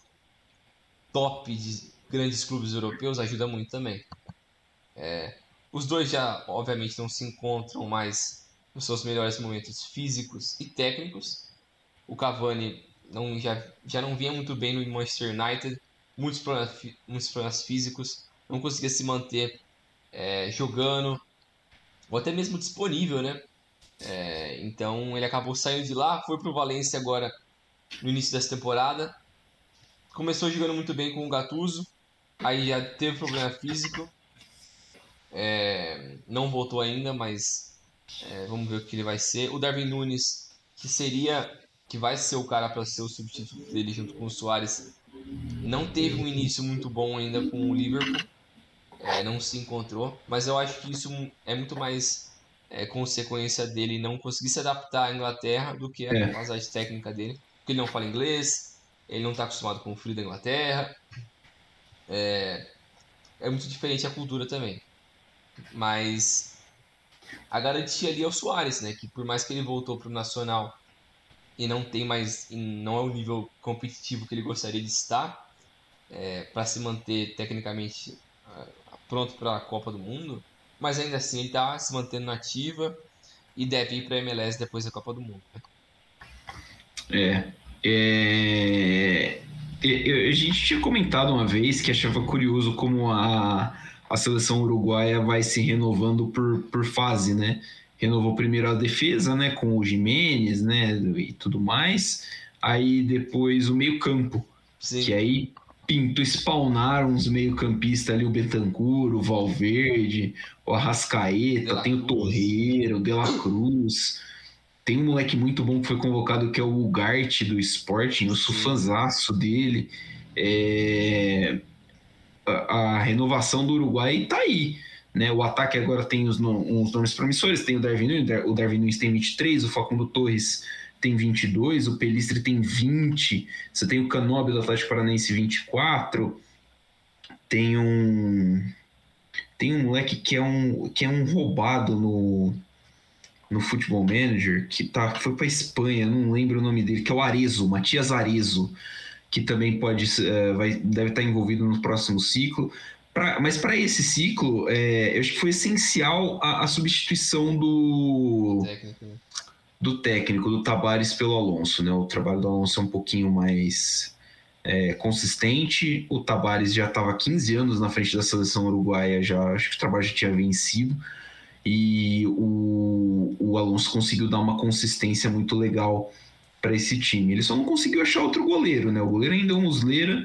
top de grandes clubes europeus ajuda muito também. É, os dois já, obviamente, não se encontram mais nos seus melhores momentos físicos e técnicos. O Cavani não, já, já não vinha muito bem no Manchester United, muitos problemas, muitos problemas físicos, não conseguia se manter é, jogando, ou até mesmo disponível, né? É, então ele acabou saindo de lá, foi para o Valência agora no início dessa temporada. Começou jogando muito bem com o Gattuso, Aí já teve problema físico. É, não voltou ainda, mas é, vamos ver o que ele vai ser. O Darwin Nunes, que seria, que vai ser o cara para ser o substituto dele junto com o Soares, não teve um início muito bom ainda com o Liverpool. É, não se encontrou, mas eu acho que isso é muito mais é, consequência dele não conseguir se adaptar à Inglaterra do que a é. capacidade técnica dele, porque ele não fala inglês, ele não está acostumado com o frio da Inglaterra, é, é muito diferente a cultura também. Mas a garantia ali é o Soares, né? Que por mais que ele voltou para o Nacional e não tem mais, não é o nível competitivo que ele gostaria de estar, é, para se manter tecnicamente é, pronto para a Copa do Mundo, mas ainda assim ele está se mantendo nativa e deve ir para a MLS depois da Copa do Mundo. É, é, a gente tinha comentado uma vez que achava curioso como a, a seleção uruguaia vai se renovando por, por fase, né? Renovou primeiro a defesa, né, com o Jimenez, né, e tudo mais. Aí depois o meio-campo, que aí pintou, spawnaram uns meio-campistas ali, o Betancur, o Valverde, o Arrascaeta, tem o Torreiro, o De La Cruz. Tem um moleque muito bom que foi convocado, que é o Ugarte do Sporting, eu sou fãzaço dele. É... A, a, renovação do Uruguai tá aí. Né? O ataque agora tem os, uns nomes promissores, tem o Darwin Nunes, o Darwin Nunes tem 23, o Facundo Torres tem 22, o Pelistre tem 20, você tem o Canobi do Atlético Paranaense 24, tem um tem um moleque que é um que é um roubado no no Futebol Manager que tá foi para Espanha, não lembro o nome dele, que é o Arezo, Matias Arezo, que também pode uh, vai deve estar envolvido no próximo ciclo. Pra, mas para esse ciclo, é, eu acho que foi essencial a, a substituição do técnico. Né? do técnico, do Tabares pelo Alonso. Né? O trabalho do Alonso é um pouquinho mais é, consistente. O Tabares já estava 15 anos na frente da seleção uruguaia, já acho que o trabalho já tinha vencido. E o, o Alonso conseguiu dar uma consistência muito legal para esse time. Ele só não conseguiu achar outro goleiro, né? O goleiro ainda é um musleira,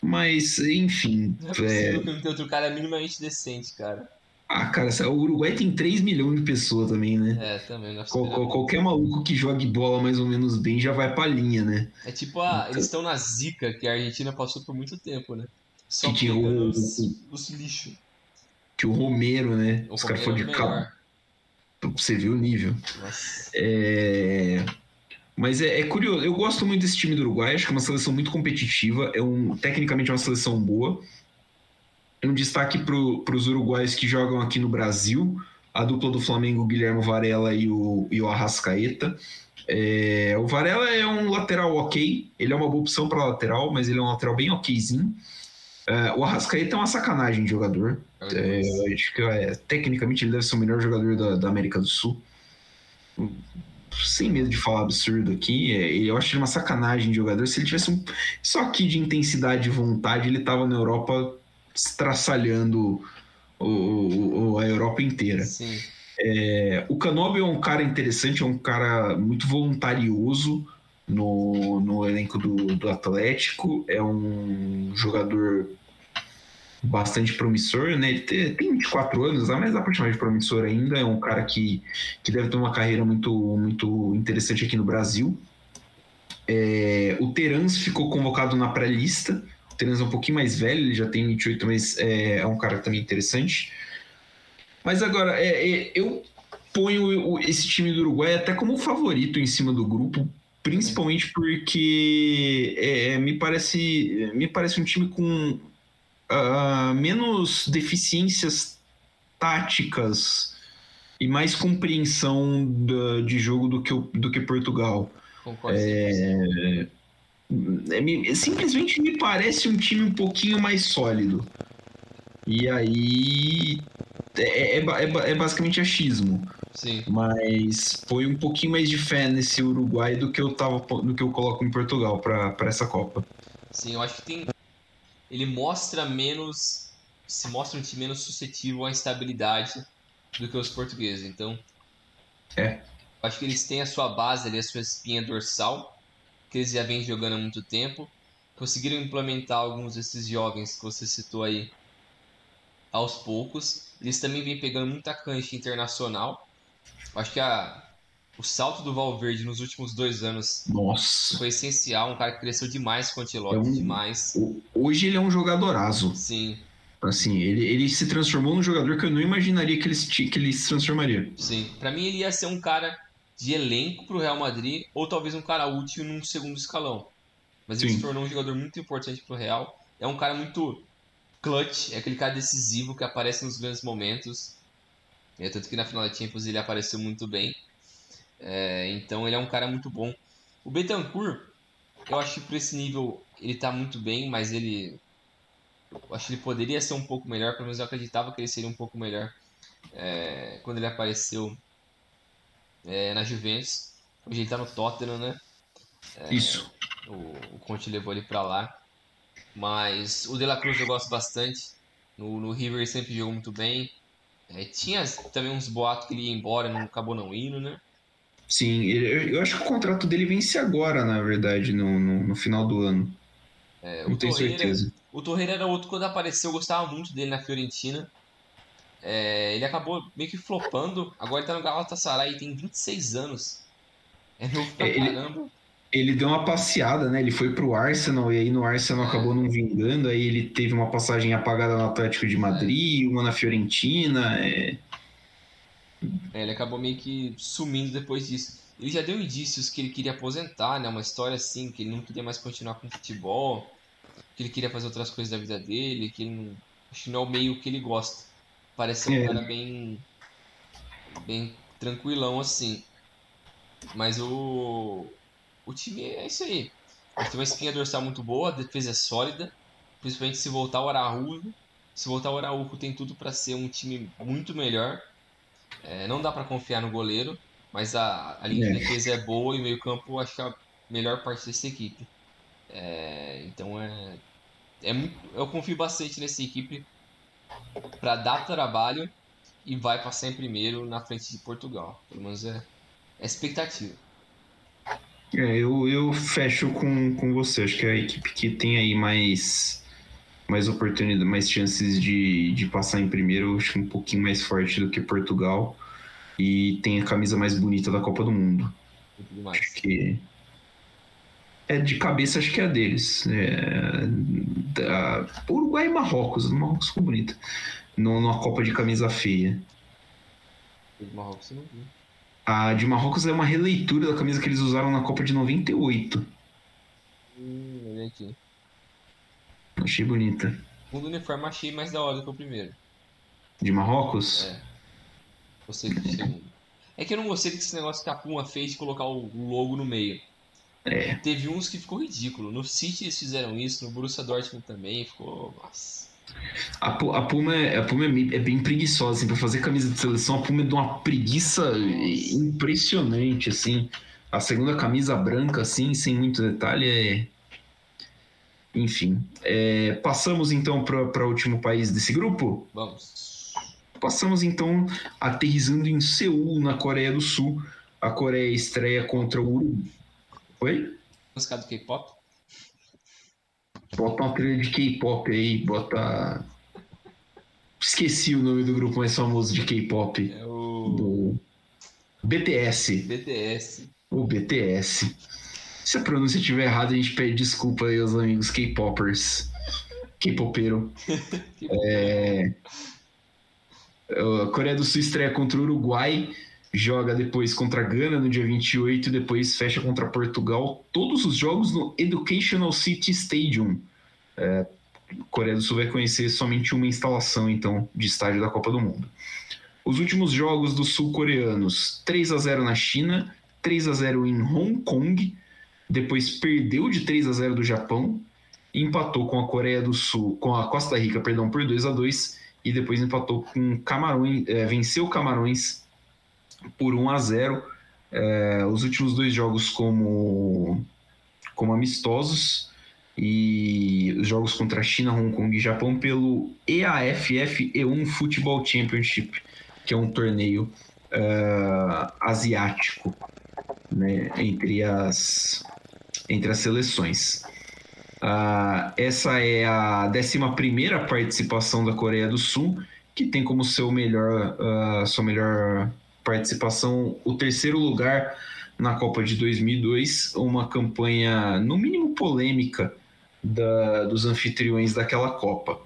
mas enfim. Não é possível é... que não tenha outro cara minimamente decente, cara. Ah, cara, o Uruguai tem 3 milhões de pessoas também, né? É, também. Qual, qual, qualquer maluco que jogue bola mais ou menos bem já vai pra linha, né? É tipo, a, então... eles estão na zica que a Argentina passou por muito tempo, né? Só que os, os lixos. Que o Romero, né? O os caras foram de cabo. Pra você ver o nível. Nossa. É... Mas é, é, curioso, eu gosto muito desse time do Uruguai, acho que é uma seleção muito competitiva, é um, tecnicamente é uma seleção boa um destaque para os uruguaios que jogam aqui no Brasil, a dupla do Flamengo, Guilherme Varela e o, e o Arrascaeta. É, o Varela é um lateral ok, ele é uma boa opção para lateral, mas ele é um lateral bem okzinho. É, o Arrascaeta é uma sacanagem de jogador. É, acho que é, tecnicamente ele deve ser o melhor jogador da, da, América do Sul. Sem medo de falar absurdo aqui, é, eu acho ele uma sacanagem de jogador. Se ele tivesse um, só aqui de intensidade e vontade, ele estava na Europa estraçalhando o, o, a Europa inteira. É, o Canobi é um cara interessante, é um cara muito voluntarioso no, no elenco do, do Atlético, é um jogador bastante promissor, né? Ele tem, tem 24 anos, mas dá pra chamar de promissor ainda. É um cara que, que deve ter uma carreira muito, muito interessante aqui no Brasil. É, o Terans ficou convocado na pré-lista, Terence é um pouquinho mais velho, ele já tem 28, mas é, é um cara também interessante. Mas agora, é, é, eu ponho esse time do Uruguai até como favorito em cima do grupo, principalmente porque é, é, me, parece, me parece um time com uh, menos deficiências táticas e mais compreensão da, de jogo do que, do que Portugal. Concordo. É, é, simplesmente me parece um time um pouquinho mais sólido. E aí é, é, é, é basicamente achismo. Sim. Mas foi um pouquinho mais de fé nesse Uruguai do que eu tava do que eu coloco em Portugal para essa Copa. Sim, eu acho que tem ele mostra menos se mostra um time menos suscetível à instabilidade do que os portugueses. Então, é. Acho que eles têm a sua base ali, a sua espinha dorsal que eles já vêm jogando há muito tempo. Conseguiram implementar alguns desses jovens que você citou aí aos poucos. Eles também vêm pegando muita cancha internacional. Acho que a, o salto do Valverde nos últimos dois anos Nossa. foi essencial. Um cara que cresceu demais com o Antilote, é um, demais. Hoje ele é um jogadoraço. Sim. Assim, ele, ele se transformou num jogador que eu não imaginaria que ele, que ele se transformaria. Sim. Para mim ele ia ser um cara de elenco para o Real Madrid, ou talvez um cara útil num segundo escalão. Mas ele Sim. se tornou um jogador muito importante para o Real. É um cara muito clutch, é aquele cara decisivo que aparece nos grandes momentos. É, tanto que na final da Champions ele apareceu muito bem. É, então ele é um cara muito bom. O Betancourt, eu acho que para esse nível ele está muito bem, mas ele. Eu acho que ele poderia ser um pouco melhor, pelo menos eu acreditava que ele seria um pouco melhor é, quando ele apareceu é, na Juventus. Hoje ele tá no Tottenham, né? É, Isso. O, o Conte levou ele para lá. Mas o De La Cruz eu gosto bastante. No, no River ele sempre jogou muito bem. É, tinha também uns boatos que ele ia embora, não acabou não indo, né? Sim, eu acho que o contrato dele vence agora, na verdade, no, no, no final do ano. É, não tenho certeza. O Torreira era outro quando apareceu, eu gostava muito dele na Fiorentina. É, ele acabou meio que flopando. Agora ele tá no Galatasaray e tem 26 anos. É novo pra ele, caramba. Ele deu uma passeada, né? Ele foi pro Arsenal e aí no Arsenal É. acabou não vingando. Aí ele teve uma passagem apagada no Atlético de Madrid, uma na Fiorentina. é. É, ele acabou meio que sumindo depois disso. Ele já deu indícios que ele queria aposentar, né? Uma história assim, que ele não queria mais continuar com futebol, que ele queria fazer outras coisas da vida dele, que ele não. Acho que não é o meio que ele gosta. Parece ser um É. cara bem. bem tranquilão assim. Mas o. O time é isso aí. A gente tem uma espinha dorsal muito boa, a defesa é sólida, principalmente se voltar o Araújo. Se voltar o Araújo tem tudo para ser um time muito melhor. É, não dá para confiar no goleiro, mas a, a linha É. de defesa é boa e o meio-campo acho que é a melhor parte dessa equipe. É, então é, é muito- eu confio bastante nessa equipe para dar trabalho e vai passar em primeiro na frente de Portugal. Pelo menos é, é expectativa. É, eu, eu fecho com, com você. Acho que é a equipe que tem aí mais, mais oportunidade, mais chances de, de passar em primeiro, acho que um pouquinho mais forte do que Portugal. E tem a camisa mais bonita da Copa do Mundo. Muito demais. Acho que. É de cabeça, acho que é a deles. É, da, Uruguai e Marrocos. Marrocos ficou bonita. Numa Copa de camisa feia. Marrocos não vi. A de Marrocos é uma releitura da camisa que eles usaram na Copa de 98. Hum, olha aqui. Achei bonita. O segundo uniforme achei mais da hora do que o primeiro. De Marrocos? É. Gostei do segundo. É que eu não gostei desse negócio que a Puma fez de colocar o logo no meio. É. Teve uns que ficou ridículo. No City eles fizeram isso, no Borussia Dortmund também ficou. Nossa. A, a Puma, é, a Puma é, é bem preguiçosa, assim, pra fazer camisa de seleção, a Puma é de uma preguiça impressionante, assim. A segunda camisa branca, assim, sem muito detalhe, é... Enfim. É, passamos, então, para o último país desse grupo? Vamos. Passamos, então, aterrissando em Seul, na Coreia do Sul. A Coreia estreia contra o Uruguai. Oi? Música do K-pop? Bota uma trilha de K-pop aí, bota... Esqueci o nome do grupo mais famoso de K-pop. É o do BTS. BTS. O BTS. Se a pronúncia estiver errada, a gente pede desculpa aí aos amigos K-popers. K-popeiro. *laughs* É... A Coreia do Sul estreia contra o Uruguai, joga depois contra a Gana no dia 28 e depois fecha contra Portugal. Todos os jogos no Educational City Stadium. É, Coreia do Sul vai conhecer somente uma instalação, então, de estádio da Copa do Mundo. Os últimos jogos dos sul-coreanos: 3 a 0 na China, 3 a 0 em Hong Kong, depois perdeu de 3 a 0 do Japão, empatou com a Coreia do Sul, com a Costa Rica, perdão, por 2 a 2 e depois empatou com Camarões, é, venceu Camarões por 1 a 0. É, os últimos dois jogos como como amistosos e os jogos contra a China, Hong Kong e Japão pelo EAFF E1 Football Championship, que é um torneio uh, asiático né, entre, as, entre as seleções. Uh, essa é a 11 participação da Coreia do Sul, que tem como seu melhor, uh, sua melhor participação o terceiro lugar na Copa de 2002, uma campanha no mínimo polêmica da, dos anfitriões daquela Copa.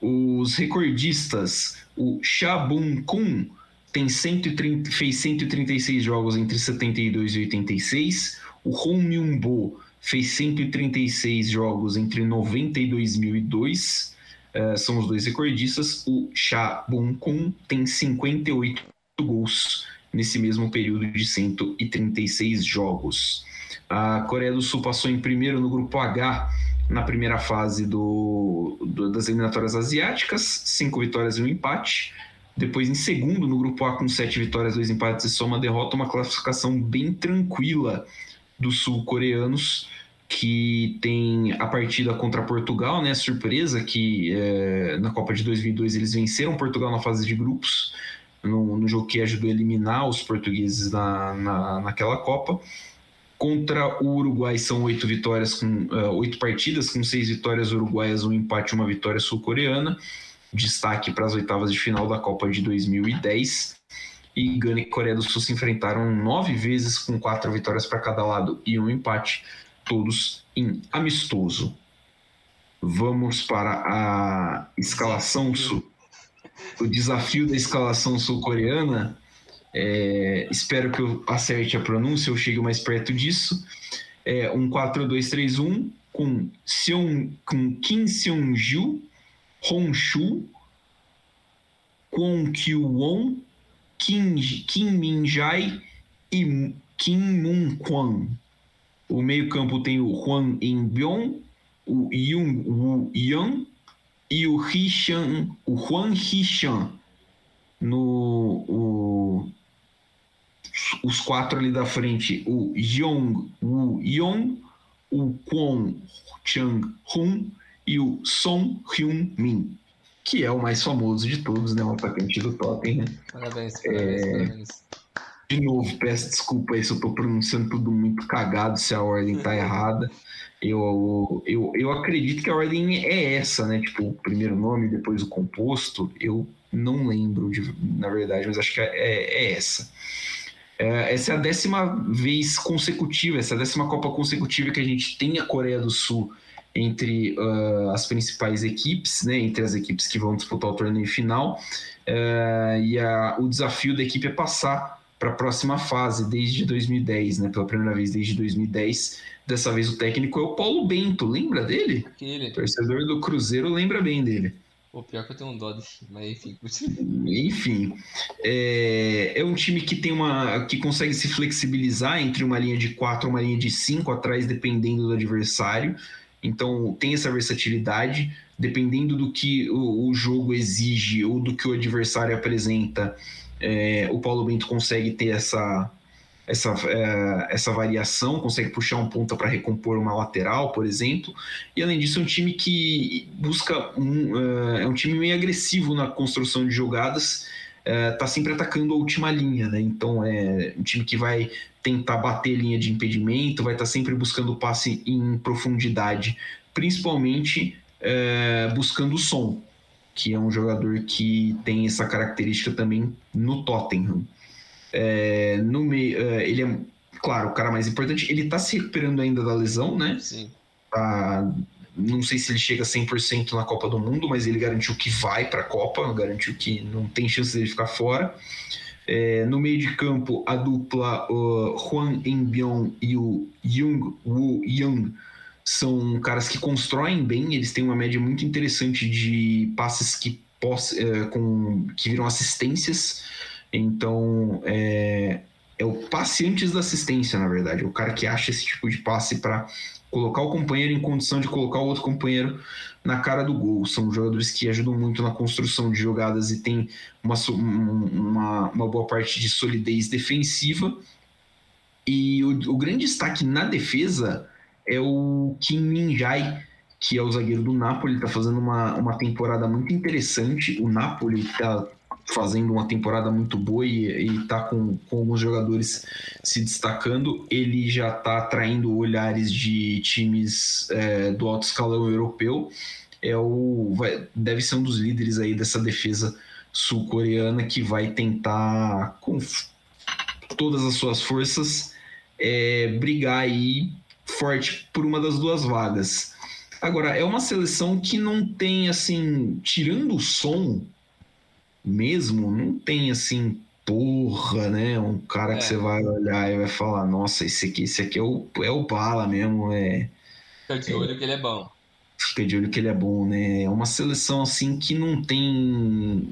Os recordistas, o Shabun Kun, tem 130, fez 136 jogos entre 72 e 86. O Hong Myung-bo fez 136 jogos entre 90 e 2002. Uh, são os dois recordistas. O Cha Bun-kun tem 58 gols nesse mesmo período de 136 jogos. A Coreia do Sul passou em primeiro no grupo H na primeira fase do, do, das eliminatórias asiáticas, cinco vitórias e um empate. Depois em segundo no grupo A com sete vitórias, dois empates e só uma derrota, uma classificação bem tranquila dos sul-coreanos que tem a partida contra Portugal, né? Surpresa que é, na Copa de 2002 eles venceram Portugal na fase de grupos, no, no jogo que ajudou a eliminar os portugueses na, na, naquela Copa Contra o Uruguai são oito vitórias com oito partidas, com seis vitórias uruguaias, um empate, uma vitória sul-coreana. Destaque para as oitavas de final da Copa de 2010 e Gana e Coreia do Sul se enfrentaram nove vezes com quatro vitórias para cada lado e um empate, todos em amistoso. Vamos para a escalação sul, o desafio da escalação sul-coreana. É, espero que eu acerte a pronúncia, eu chegue mais perto disso. É um 4-2-3-1 com, Seung, com Kim Seung-ju, Hong-shu, Kwon Kyu-won, Kim, Kim Min-jae e Kim Moon-kwon. O meio-campo tem o Hwang In-byong, o Yoon Woo-young e o Hee-chan, o Hwang Hee-chan. No o, os quatro ali da frente, o Yong Woo-yong, o Kwon Chang-hun e o Song Hyun-min que é o mais famoso de todos, né? O atacante do Tottenham. Parabéns, parabéns, é... parabéns. De novo, peço desculpa aí se eu tô pronunciando tudo muito cagado, se a ordem tá errada. Eu, eu, eu acredito que a ordem é essa, né? Tipo, o primeiro nome, depois o composto. Eu não lembro, de, na verdade, mas acho que é, é, é essa. É, essa é a décima vez consecutiva, essa é a décima Copa consecutiva que a gente tem a Coreia do Sul entre uh, as principais equipes, né, entre as equipes que vão disputar o torneio final. Uh, e a, o desafio da equipe é passar para a próxima fase desde 2010, né, pela primeira vez desde 2010. Dessa vez o técnico é o Paulo Bento, lembra dele? Aquele. O torcedor do Cruzeiro lembra bem dele. O pior que eu tenho um dó de mas enfim. enfim, é, é, um time que tem uma que consegue se flexibilizar entre uma linha de quatro, uma linha de cinco atrás, dependendo do adversário. Então tem essa versatilidade, dependendo do que o, o jogo exige ou do que o adversário apresenta, é, o Paulo Bento consegue ter essa, essa, é, essa variação, consegue puxar um ponta para recompor uma lateral, por exemplo. E além disso, é um time que busca um, é, é um time meio agressivo na construção de jogadas está é, sempre atacando a última linha, né? Então é um time que vai tentar bater linha de impedimento, vai estar tá sempre buscando passe em profundidade, principalmente é, buscando o som, que é um jogador que tem essa característica também no Tottenham. É, no meio, é, ele é, claro, o cara mais importante. Ele está se recuperando ainda da lesão, né? Sim. Tá não sei se ele chega a 100% na Copa do Mundo, mas ele garantiu que vai para a Copa, garantiu que não tem chance de ficar fora. É, no meio de campo, a dupla uh, Huan Embion e o Jung Woo Young são caras que constroem bem, eles têm uma média muito interessante de passes que, poss é, com, que viram assistências. Então, é, é o passe antes da assistência, na verdade. É o cara que acha esse tipo de passe para colocar o companheiro em condição de colocar o outro companheiro na cara do gol. São jogadores que ajudam muito na construção de jogadas e tem uma, uma, uma boa parte de solidez defensiva. E o, o grande destaque na defesa é o Kim Min-jae, que é o zagueiro do Napoli, está fazendo uma, uma temporada muito interessante. O Napoli está fazendo uma temporada muito boa e está com, com alguns jogadores se destacando. Ele já está atraindo olhares de times é, do alto escalão europeu. É o, vai, deve ser um dos líderes aí dessa defesa sul-coreana que vai tentar, com todas as suas forças, é, brigar aí forte por uma das duas vagas. Agora, é uma seleção que não tem, assim, tirando o som, mesmo, não tem assim, porra, né? Um cara é. que você vai olhar e vai falar, nossa, esse aqui, esse aqui é o, é o bala mesmo, é. Fica de olho é, que ele é bom. Fica de olho que ele é bom, né? É uma seleção assim que não tem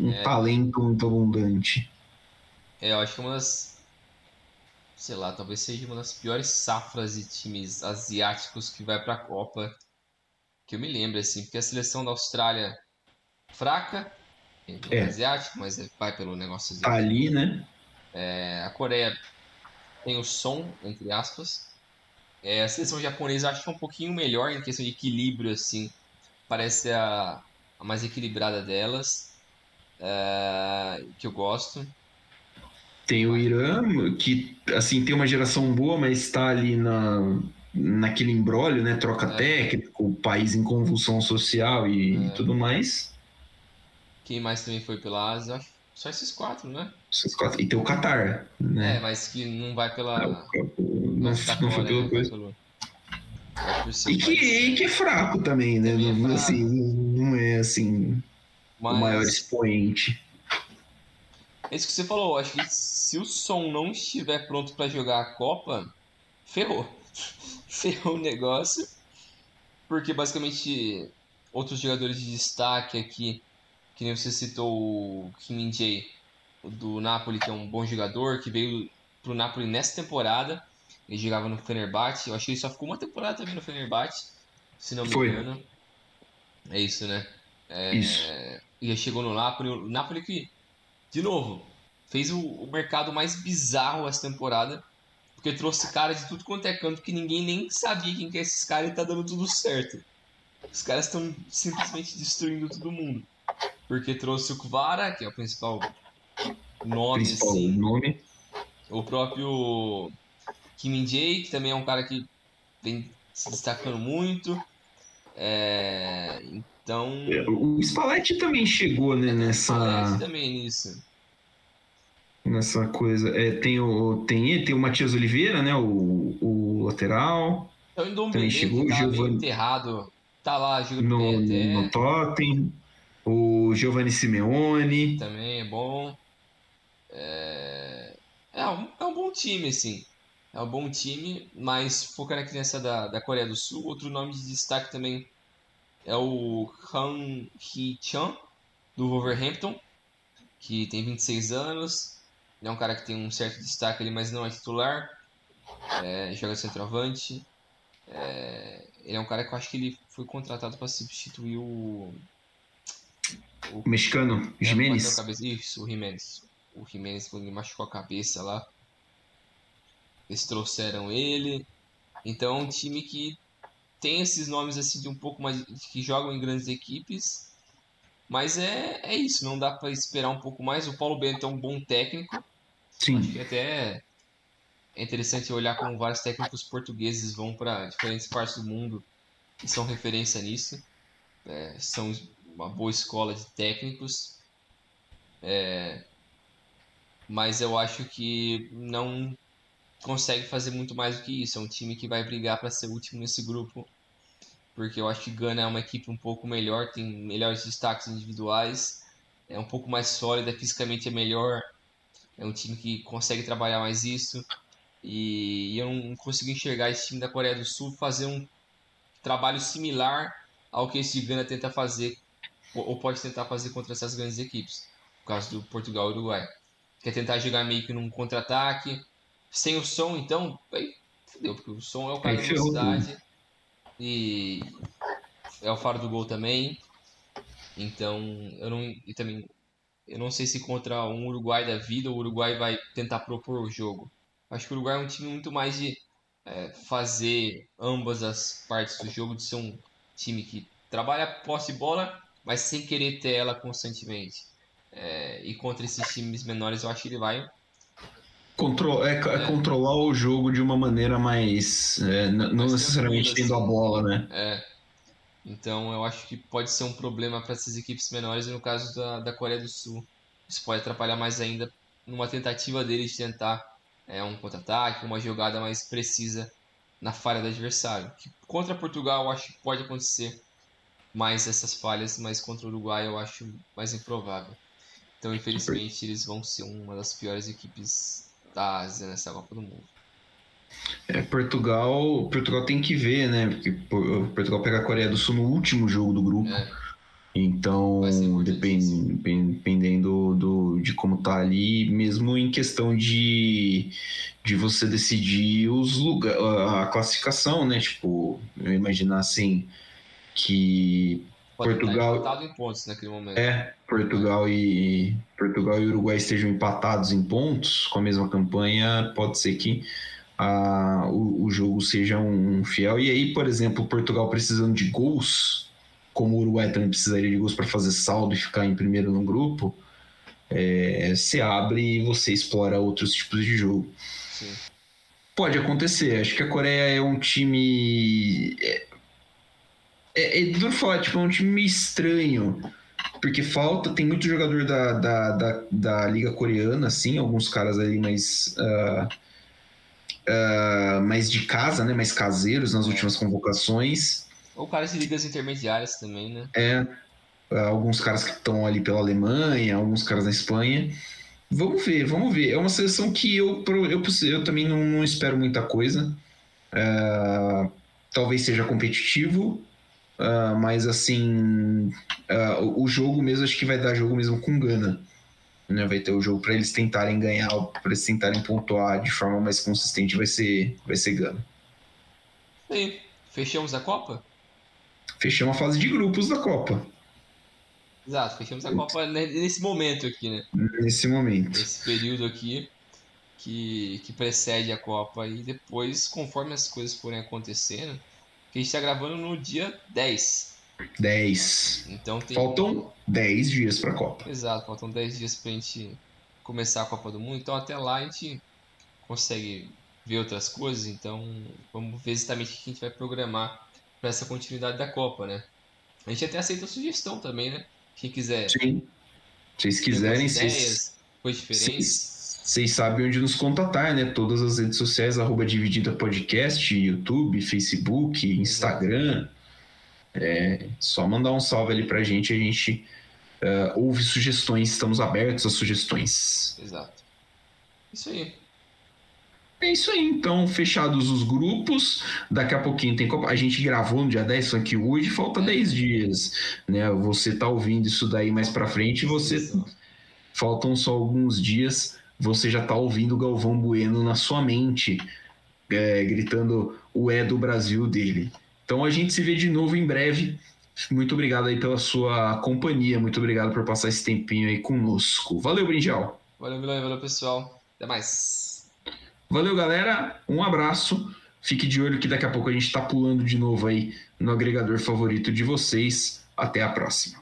um é. talento muito abundante. É, eu acho que uma das. Sei lá, talvez seja uma das piores safras de times asiáticos que vai pra Copa. Que eu me lembro, assim, porque a seleção da Austrália fraca, é. asiático, mas vai pelo negócio asiático. Ali, né? É, a Coreia tem o som, entre aspas. É, a seleção japonesa acho que é um pouquinho melhor em questão de equilíbrio, assim. Parece a, a mais equilibrada delas. É, que eu gosto. Tem o Irã, que assim tem uma geração boa, mas está ali na, naquele embrólio, né? Troca é. técnico, o país em convulsão social e, é. e, tudo mais. Quem mais também foi pela Ásia? Só esses quatro, né? Esses quatro. E tem o Qatar, né? É, mas que não vai pela. Não, não, não foi pela coisa. Pelo... E que, e que é fraco também, né? Também é não, assim, não é assim mas... o maior expoente. É isso que você falou, acho que se o som não estiver pronto para jogar a Copa, ferrou. *laughs* ferrou o negócio. Porque basicamente outros jogadores de destaque aqui, que nem você citou o Kim Jae, do Napoli, que é um bom jogador, que veio pro Napoli nessa temporada. Ele jogava no Fenerbahçe. Eu acho que ele só ficou uma temporada também no Fenerbahçe, se não me Foi. engano. É isso, né? É, isso. E chegou no Napoli. O Napoli que, de novo, fez o, o mercado mais bizarro essa temporada. Porque trouxe cara de tudo quanto é canto que ninguém nem sabia quem que é esses caras e tá dando tudo certo. Os caras estão simplesmente destruindo todo mundo. Porque trouxe o Kvara, que é o principal nome, principal assim. nome. O próprio Kim Jae, que também é um cara que vem se destacando muito. É, então. É, o Spalletti também chegou né, nessa. Spalletti também nisso. Nessa coisa. É, tem o tem tem o Matias Oliveira, né? O, o lateral. Então, o também chegou. Tá Giovani... enterrado. Tá lá jogando no, no Totem. O Giovanni Simeone. Também é bom. É, é, um, é um bom time, assim. É um bom time, mas foca na criança da, da Coreia do Sul. Outro nome de destaque também é o Han Hee-chan, do Wolverhampton, que tem 26 anos. Ele é um cara que tem um certo destaque ali, mas não é titular. É, joga centroavante. É, ele é um cara que eu acho que ele foi contratado para substituir o. O mexicano, Jimenez. Isso, o Jimenez. O Jimenez, quando ele machucou a cabeça lá. Eles trouxeram ele. Então é um time que tem esses nomes assim de um pouco mais. que jogam em grandes equipes. Mas é, é isso, não dá para esperar um pouco mais. O Paulo Bento é um bom técnico. Sim. Acho que até é interessante olhar como vários técnicos portugueses vão para diferentes partes do mundo e são referência nisso. É, são uma boa escola de técnicos. É, mas eu acho que não consegue fazer muito mais do que isso. É um time que vai brigar para ser último nesse grupo, porque eu acho que Gana é uma equipe um pouco melhor, tem melhores destaques individuais, é um pouco mais sólida, fisicamente é melhor, é um time que consegue trabalhar mais isso. E eu não consigo enxergar esse time da Coreia do Sul fazer um trabalho similar ao que esse Gana tenta fazer, ou pode tentar fazer contra essas grandes equipes, no caso do Portugal e Uruguai. Quer tentar jogar meio que num contra-ataque, sem o som, então, aí fudeu, porque o som é o cara da velocidade e é o faro do gol também. Então, eu não, e também, eu não sei se contra um Uruguai da vida o Uruguai vai tentar propor o jogo. Acho que o Uruguai é um time muito mais de é, fazer ambas as partes do jogo, de ser um time que trabalha posse bola, mas sem querer ter ela constantemente. É, e contra esses times menores, eu acho que ele vai Contro é, é, controlar o jogo de uma maneira mais. É, não necessariamente tendo assim. a bola, né? É. Então eu acho que pode ser um problema para essas equipes menores, e no caso da, da Coreia do Sul, isso pode atrapalhar mais ainda numa tentativa deles de tentar é, um contra-ataque, uma jogada mais precisa na falha do adversário. Que contra Portugal eu acho que pode acontecer mais essas falhas, mas contra o Uruguai eu acho mais improvável. Então, infelizmente, eles vão ser uma das piores equipes da Ásia nessa Copa do Mundo. É, Portugal, Portugal tem que ver, né? Porque Portugal pega a Coreia do Sul no último jogo do grupo. É. Então, depend, dependendo do, de como tá ali, mesmo em questão de, de você decidir os lugar, a classificação, né? Tipo, eu imaginar assim que Portugal em pontos naquele momento. É, Portugal e Portugal e Uruguai estejam empatados em pontos com a mesma campanha, pode ser que a, o, o jogo seja um, fiel. E aí, por exemplo, Portugal precisando de gols, como o Uruguai também precisaria de gols para fazer saldo e ficar em primeiro no grupo, é, você abre e você explora outros tipos de jogo. Sim. Pode acontecer. Acho que a Coreia é um time. É, é, é duro falar, tipo, é um time meio estranho. Porque falta, tem muito jogador da, da, da, da Liga Coreana, assim, alguns caras ali mais. Uh, uh, mais de casa, né? Mais caseiros nas é. últimas convocações. Ou caras de ligas intermediárias também, né? É. Uh, alguns caras que estão ali pela Alemanha, alguns caras na Espanha. Vamos ver, vamos ver. É uma seleção que eu, eu, eu também não, não espero muita coisa. Uh, talvez seja competitivo, uh, mas assim, uh, o jogo mesmo, acho que vai dar jogo mesmo com Gana. Né? Vai ter o jogo para eles tentarem ganhar, para eles tentarem pontuar de forma mais consistente, vai ser, vai ser Gana. E fechamos a Copa? Fechamos a fase de grupos da Copa. Exato, fechamos a Copa nesse momento aqui, né? Nesse momento. Nesse período aqui que, que precede a Copa. E depois, conforme as coisas forem acontecendo, que a gente está gravando no dia 10. 10. Então tem... Faltam 10 dias para a Copa. Exato, faltam 10 dias para a gente começar a Copa do Mundo. Então até lá a gente consegue ver outras coisas. Então vamos ver exatamente o que a gente vai programar para essa continuidade da Copa, né? A gente até aceita a sugestão também, né? Quem quiser. Sim. Se vocês quiserem, ideias, coisas diferentes. Vocês sabem onde nos contatar, né? Todas as redes sociais, arroba Dividida Podcast, YouTube, Facebook, Instagram. É só mandar um salve ali pra gente, a gente uh, ouve sugestões, estamos abertos a sugestões. Exato. Isso aí. É isso aí, então, fechados os grupos. Daqui a pouquinho tem Copa. A gente gravou no dia 10, só que hoje falta é. 10 dias. Né? Você tá ouvindo isso daí mais pra frente, você. Faltam só alguns dias você já está ouvindo o Galvão Bueno na sua mente, é, gritando o é do Brasil dele. Então a gente se vê de novo em breve. Muito obrigado aí pela sua companhia, muito obrigado por passar esse tempinho aí conosco. Valeu, Brinjal. Valeu, Vilão, valeu, pessoal. Até mais. Valeu, galera. Um abraço. Fique de olho que daqui a pouco a gente está pulando de novo aí no agregador favorito de vocês. Até a próxima.